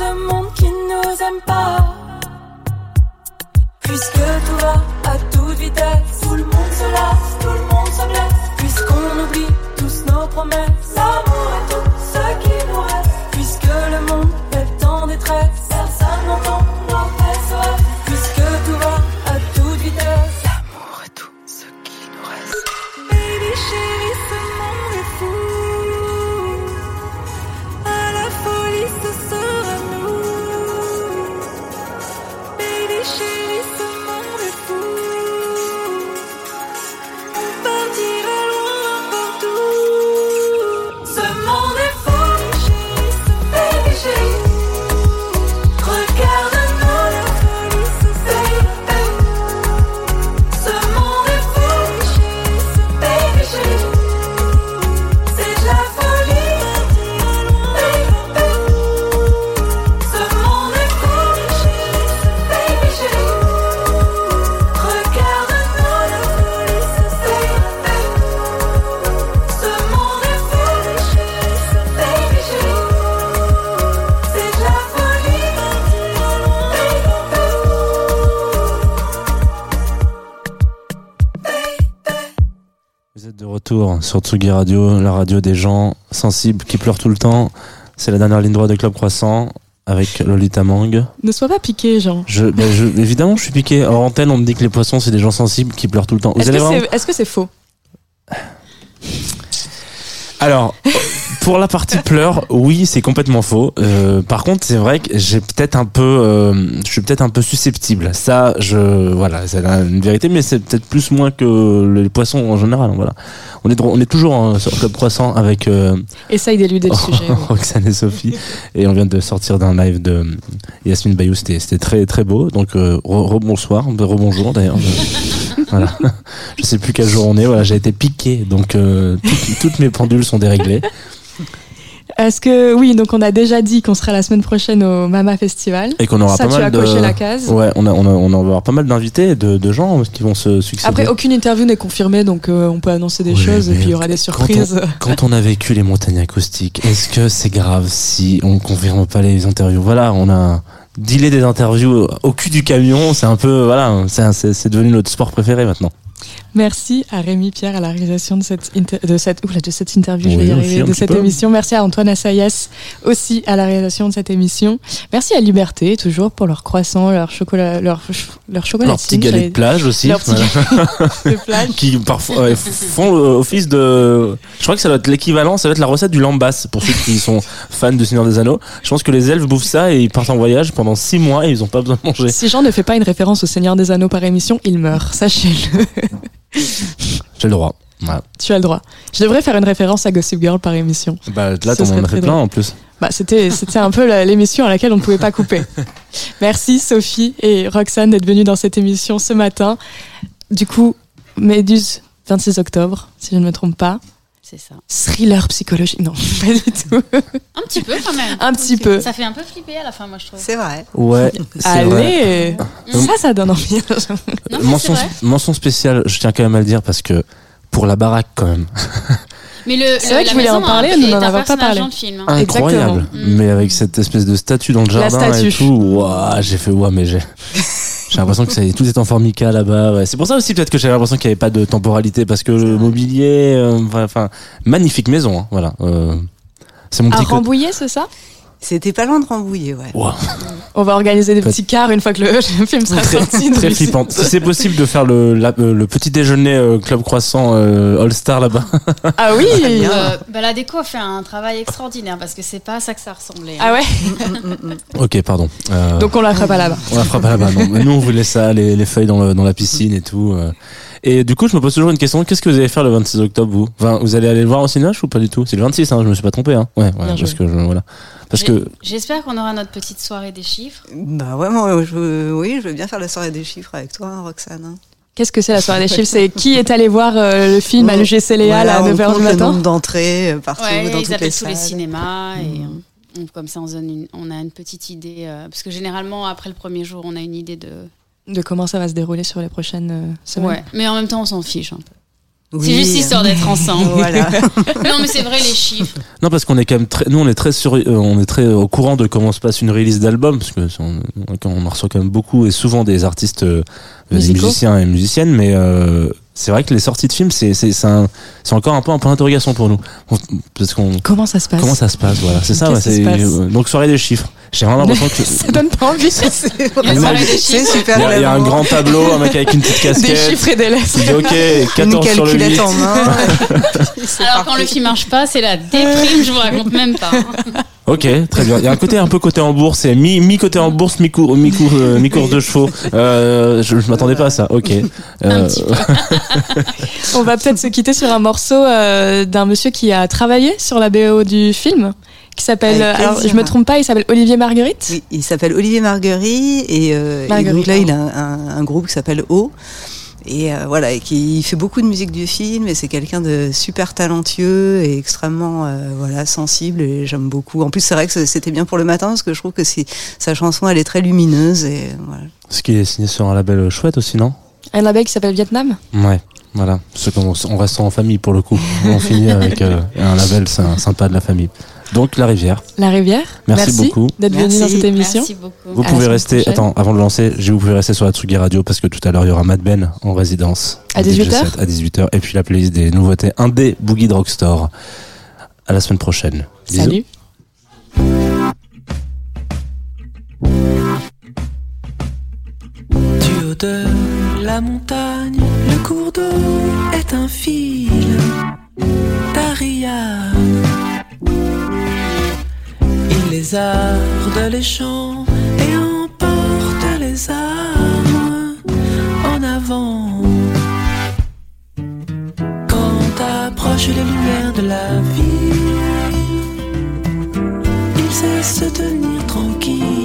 Ce monde qui nous aime pas. Puisque tout va à toute vitesse, tout le monde se lasse, tout le monde se blesse. Puisqu'on oublie tous nos promesses, l'amour est tout sur Tsugi Radio, la radio des gens sensibles qui pleurent tout le temps. C'est la dernière ligne droite de Club Croissant avec Lolita Mang. Ne sois pas piqué, Jean. Je, ben, je, évidemment, je suis piqué. En antenne, on me dit que les poissons, c'est des gens sensibles qui pleurent tout le temps. Est-ce que vraiment- c'est est -ce c'est faux? Alors, pour la partie pleurs, oui, c'est complètement faux. Euh, par contre, c'est vrai que j'ai peut-être un peu, euh, je suis peut-être un peu susceptible. Ça, je, voilà, c'est une vérité, mais c'est peut-être plus moins que les poissons en général. Voilà. On est, on est toujours hein, sur Club Croissant avec euh, Essaye d'éluder le sujet. Roxane et Sophie, et on vient de sortir d'un live de Yasmine Bayou. C'était, c'était très, très beau. Donc, euh, re- rebonsoir, rebonjour d'ailleurs. Je- voilà. Je sais plus quel jour on est. Voilà, j'ai été piqué, donc euh, toutes, toutes mes pendules sont déréglées. Est-ce que oui, donc on a déjà dit qu'on sera la semaine prochaine au Mama Festival. Et qu'on aura Ça, pas tu mal as de. coché la case. Ouais, on, a, on, a, on va avoir pas mal d'invités, de, de gens qui vont se succéder. Après, aucune interview n'est confirmée, donc euh, on peut annoncer des Oui, choses et puis il y aura des surprises. Quand on a vécu les montagnes acoustiques, est-ce que c'est grave si on confirme pas les interviews? Voilà, on a dealé des interviews au cul du camion. C'est un peu, voilà, c'est devenu notre sport préféré maintenant. Merci à Rémi Pierre à la réalisation de cette, de cette, oula, de cette interview, je vais y arriver, de petit cette peu. émission. Merci à Antoine Assayas aussi à la réalisation de cette émission. Merci à Liberté toujours pour leur croissant, leur chocolat, leur, leur chocolat. Leurs petits galets de plage aussi, Leurs petits voilà. de plage. qui parfois ouais, font euh, office de. Je crois que ça doit être l'équivalent, ça doit être la recette du lambas pour ceux qui sont fans de Seigneur des Anneaux. Je pense que les elfes bouffent ça et ils partent en voyage pendant six mois et ils ont pas besoin de manger. Si Jean ne fait pas une référence au Seigneur des Anneaux par émission, il meurt, sachez-le. J'ai le droit. Tu as le droit. Je devrais faire une référence à Gossip Girl par émission. Bah, là, t'en fait plein en plus. Bah, c'était, c'était un peu l'émission à laquelle on ne pouvait pas couper. Merci Sophie et Roxane d'être venues dans cette émission ce matin. Du coup, Méduse, 26 octobre, si je ne me trompe pas. C'est ça. Thriller psychologique. Non, pas du tout. Un petit peu quand même. Un petit peu. Ça fait un peu flipper à la fin, moi je trouve. C'est vrai. Ouais, vrai. Allez Ça, ça donne envie. Non, mais mention, c'est vrai. mention spéciale, je tiens quand même à le dire parce que pour la baraque quand même, Mais le, C'est vrai que je voulais en parler, nous n'en avons pas parlé. film. hein. incroyable. Mais avec cette espèce de statue dans le La jardin et tout, ouah, j'ai fait ouah, mais j'ai. J'ai l'impression que tout est en formica là-bas. ouais. C'est pour ça aussi peut-être que j'avais l'impression qu'il n'y avait pas de temporalité parce que le mobilier, euh, enfin, magnifique maison, hein, voilà. euh, c'est mon À petit côté. Rambouillet, c'est ça? C'était pas loin de Rambouillet, ouais. On va organiser des petits cars une fois que le, film sera très, sorti. très Donc, flippante. Si c'est possible de faire le, la- euh, le petit déjeuner euh, Club Croissant euh, All Star là-bas. Ah oui Euh, bah, la déco a fait un travail extraordinaire parce que c'est pas à ça que ça ressemblait. hein. Ah ouais ok, pardon. Euh, Donc on la fera pas là-bas. On la fera pas là-bas, non. Mais nous, on voulait ça, les, les feuilles dans, le- dans la piscine et tout. Et du coup, je me pose toujours une question. Qu'est-ce que vous allez faire le 26 octobre, vous? Enfin, Vous allez aller le voir au cinéma ou pas du tout C'est le 26, hein, je me suis pas trompé. Hein. Ouais, ouais, Bien parce joué. que je, voilà. Parce J'ai- que J'espère qu'on aura notre petite soirée des chiffres. Bah ouais, moi, je veux, oui, je veux bien faire la soirée des chiffres avec toi, hein, Roxane. hein. Qu'est-ce que c'est la soirée des chiffres? C'est qui est allé voir euh, le film à Oh, l'UGC Léal Voilà, à on 9h compte du le matin? nombre d'entrées euh, partout Ouais, dans ils toutes appellent les tous les cinémas et Mm. on- comme ça on, donne une- on a une petite idée. euh, parce que généralement, après le premier jour, on a une idée de. De comment ça va se dérouler sur les prochaines euh, semaines Ouais, mais en même temps, on s'en fiche un peu. Oui. C'est juste histoire d'être ensemble. Voilà. non, mais c'est vrai, les chiffres. non, parce qu'on est quand même très, nous, on est très sur, euh, on est très au courant de comment se passe une release d'album, parce que on, on en reçoit quand même beaucoup et souvent des artistes, euh, des musiciens et musiciennes, mais euh, c'est vrai que les sorties de films, c'est c'est c'est un- c'est encore un peu un point d'interrogation pour nous, On- parce qu'on Comment ça se passe comment ça se passe, voilà, c'est ça. Ouais, passe euh, donc soirée des chiffres. J'ai vraiment l'impression que Ça donne pas envie. C'est des super. Il y, a, il y a un grand tableau, un mec avec une petite Des casquette. chiffres et des lettres. Il dit ok, Une 14 sur le 8. calculette en main. C'est Alors, quand le film marche pas, c'est la déprime, je vous raconte même pas. Ok, très bien. Il y a un côté un peu côté en bourse, c'est mi, mi côté en bourse, mi cours, mi cours, euh, mi course de chevaux. Euh, je, je m'attendais pas à ça. Ok. Euh, petit peu. On va peut-être se quitter sur un morceau euh, d'un monsieur qui a travaillé sur la BO du film, qui s'appelle. Alors, je me trompe pas, il s'appelle Olivier Marguerite. Oui, il s'appelle Olivier Marguerite et, euh, et Marguerite, donc là il a pardon. un, un- un groupe qui s'appelle O. Et euh, voilà, et qui il fait beaucoup de musique du film et c'est quelqu'un de super talentueux et extrêmement euh, voilà sensible et j'aime beaucoup. En plus c'est vrai que c'était bien pour le matin parce que je trouve que sa chanson elle est très lumineuse et voilà. Ce qui est signé sur un label chouette aussi, non? Un label qui s'appelle Vietnam? Ouais. Voilà. Ce qu'on on reste en famille pour le coup. On finit avec euh, un label sy- sympa de la famille. Donc la rivière. La rivière. Merci, beaucoup. d'être venu dans cette émission. Merci beaucoup. Vous À pouvez rester. prochaine. Attends, avant de lancer, je vous pouvez rester sur la Tsugi Radio parce que tout à l'heure il y aura Mad Ben en résidence. À En DJ 18 heures set À 18h. Et puis la playlist des nouveautés indé Boogie Drugstore. À la semaine prochaine. Bisous. Salut. Du haut de la montagne, le cours d'eau est un fil d'Ariane. Il les arde les champs et emporte les armes en avant. Quand approchent les lumières de la ville, il sait se tenir tranquille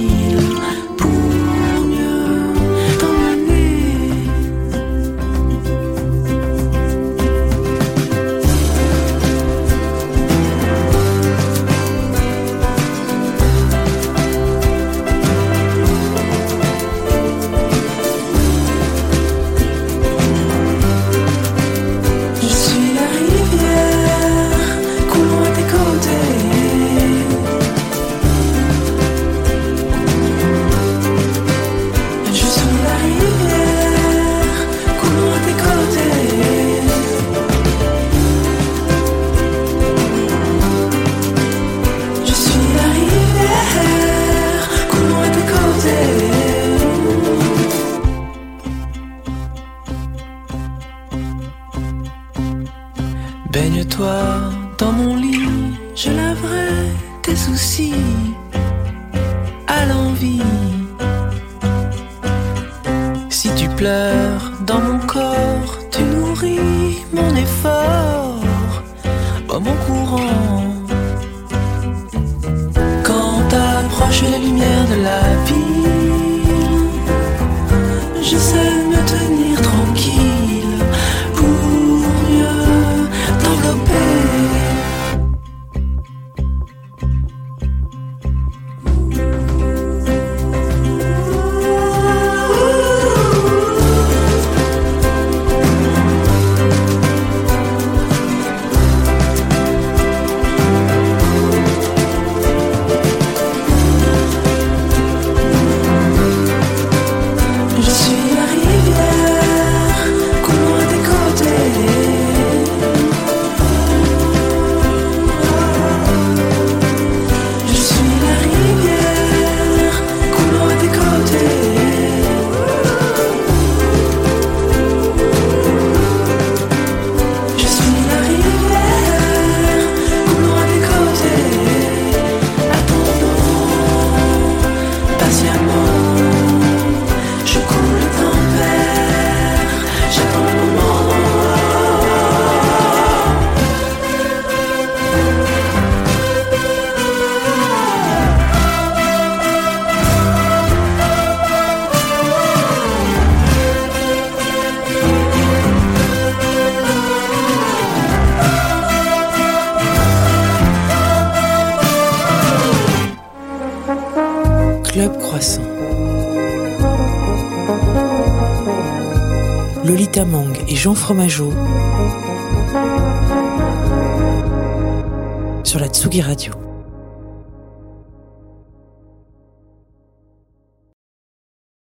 Fromageau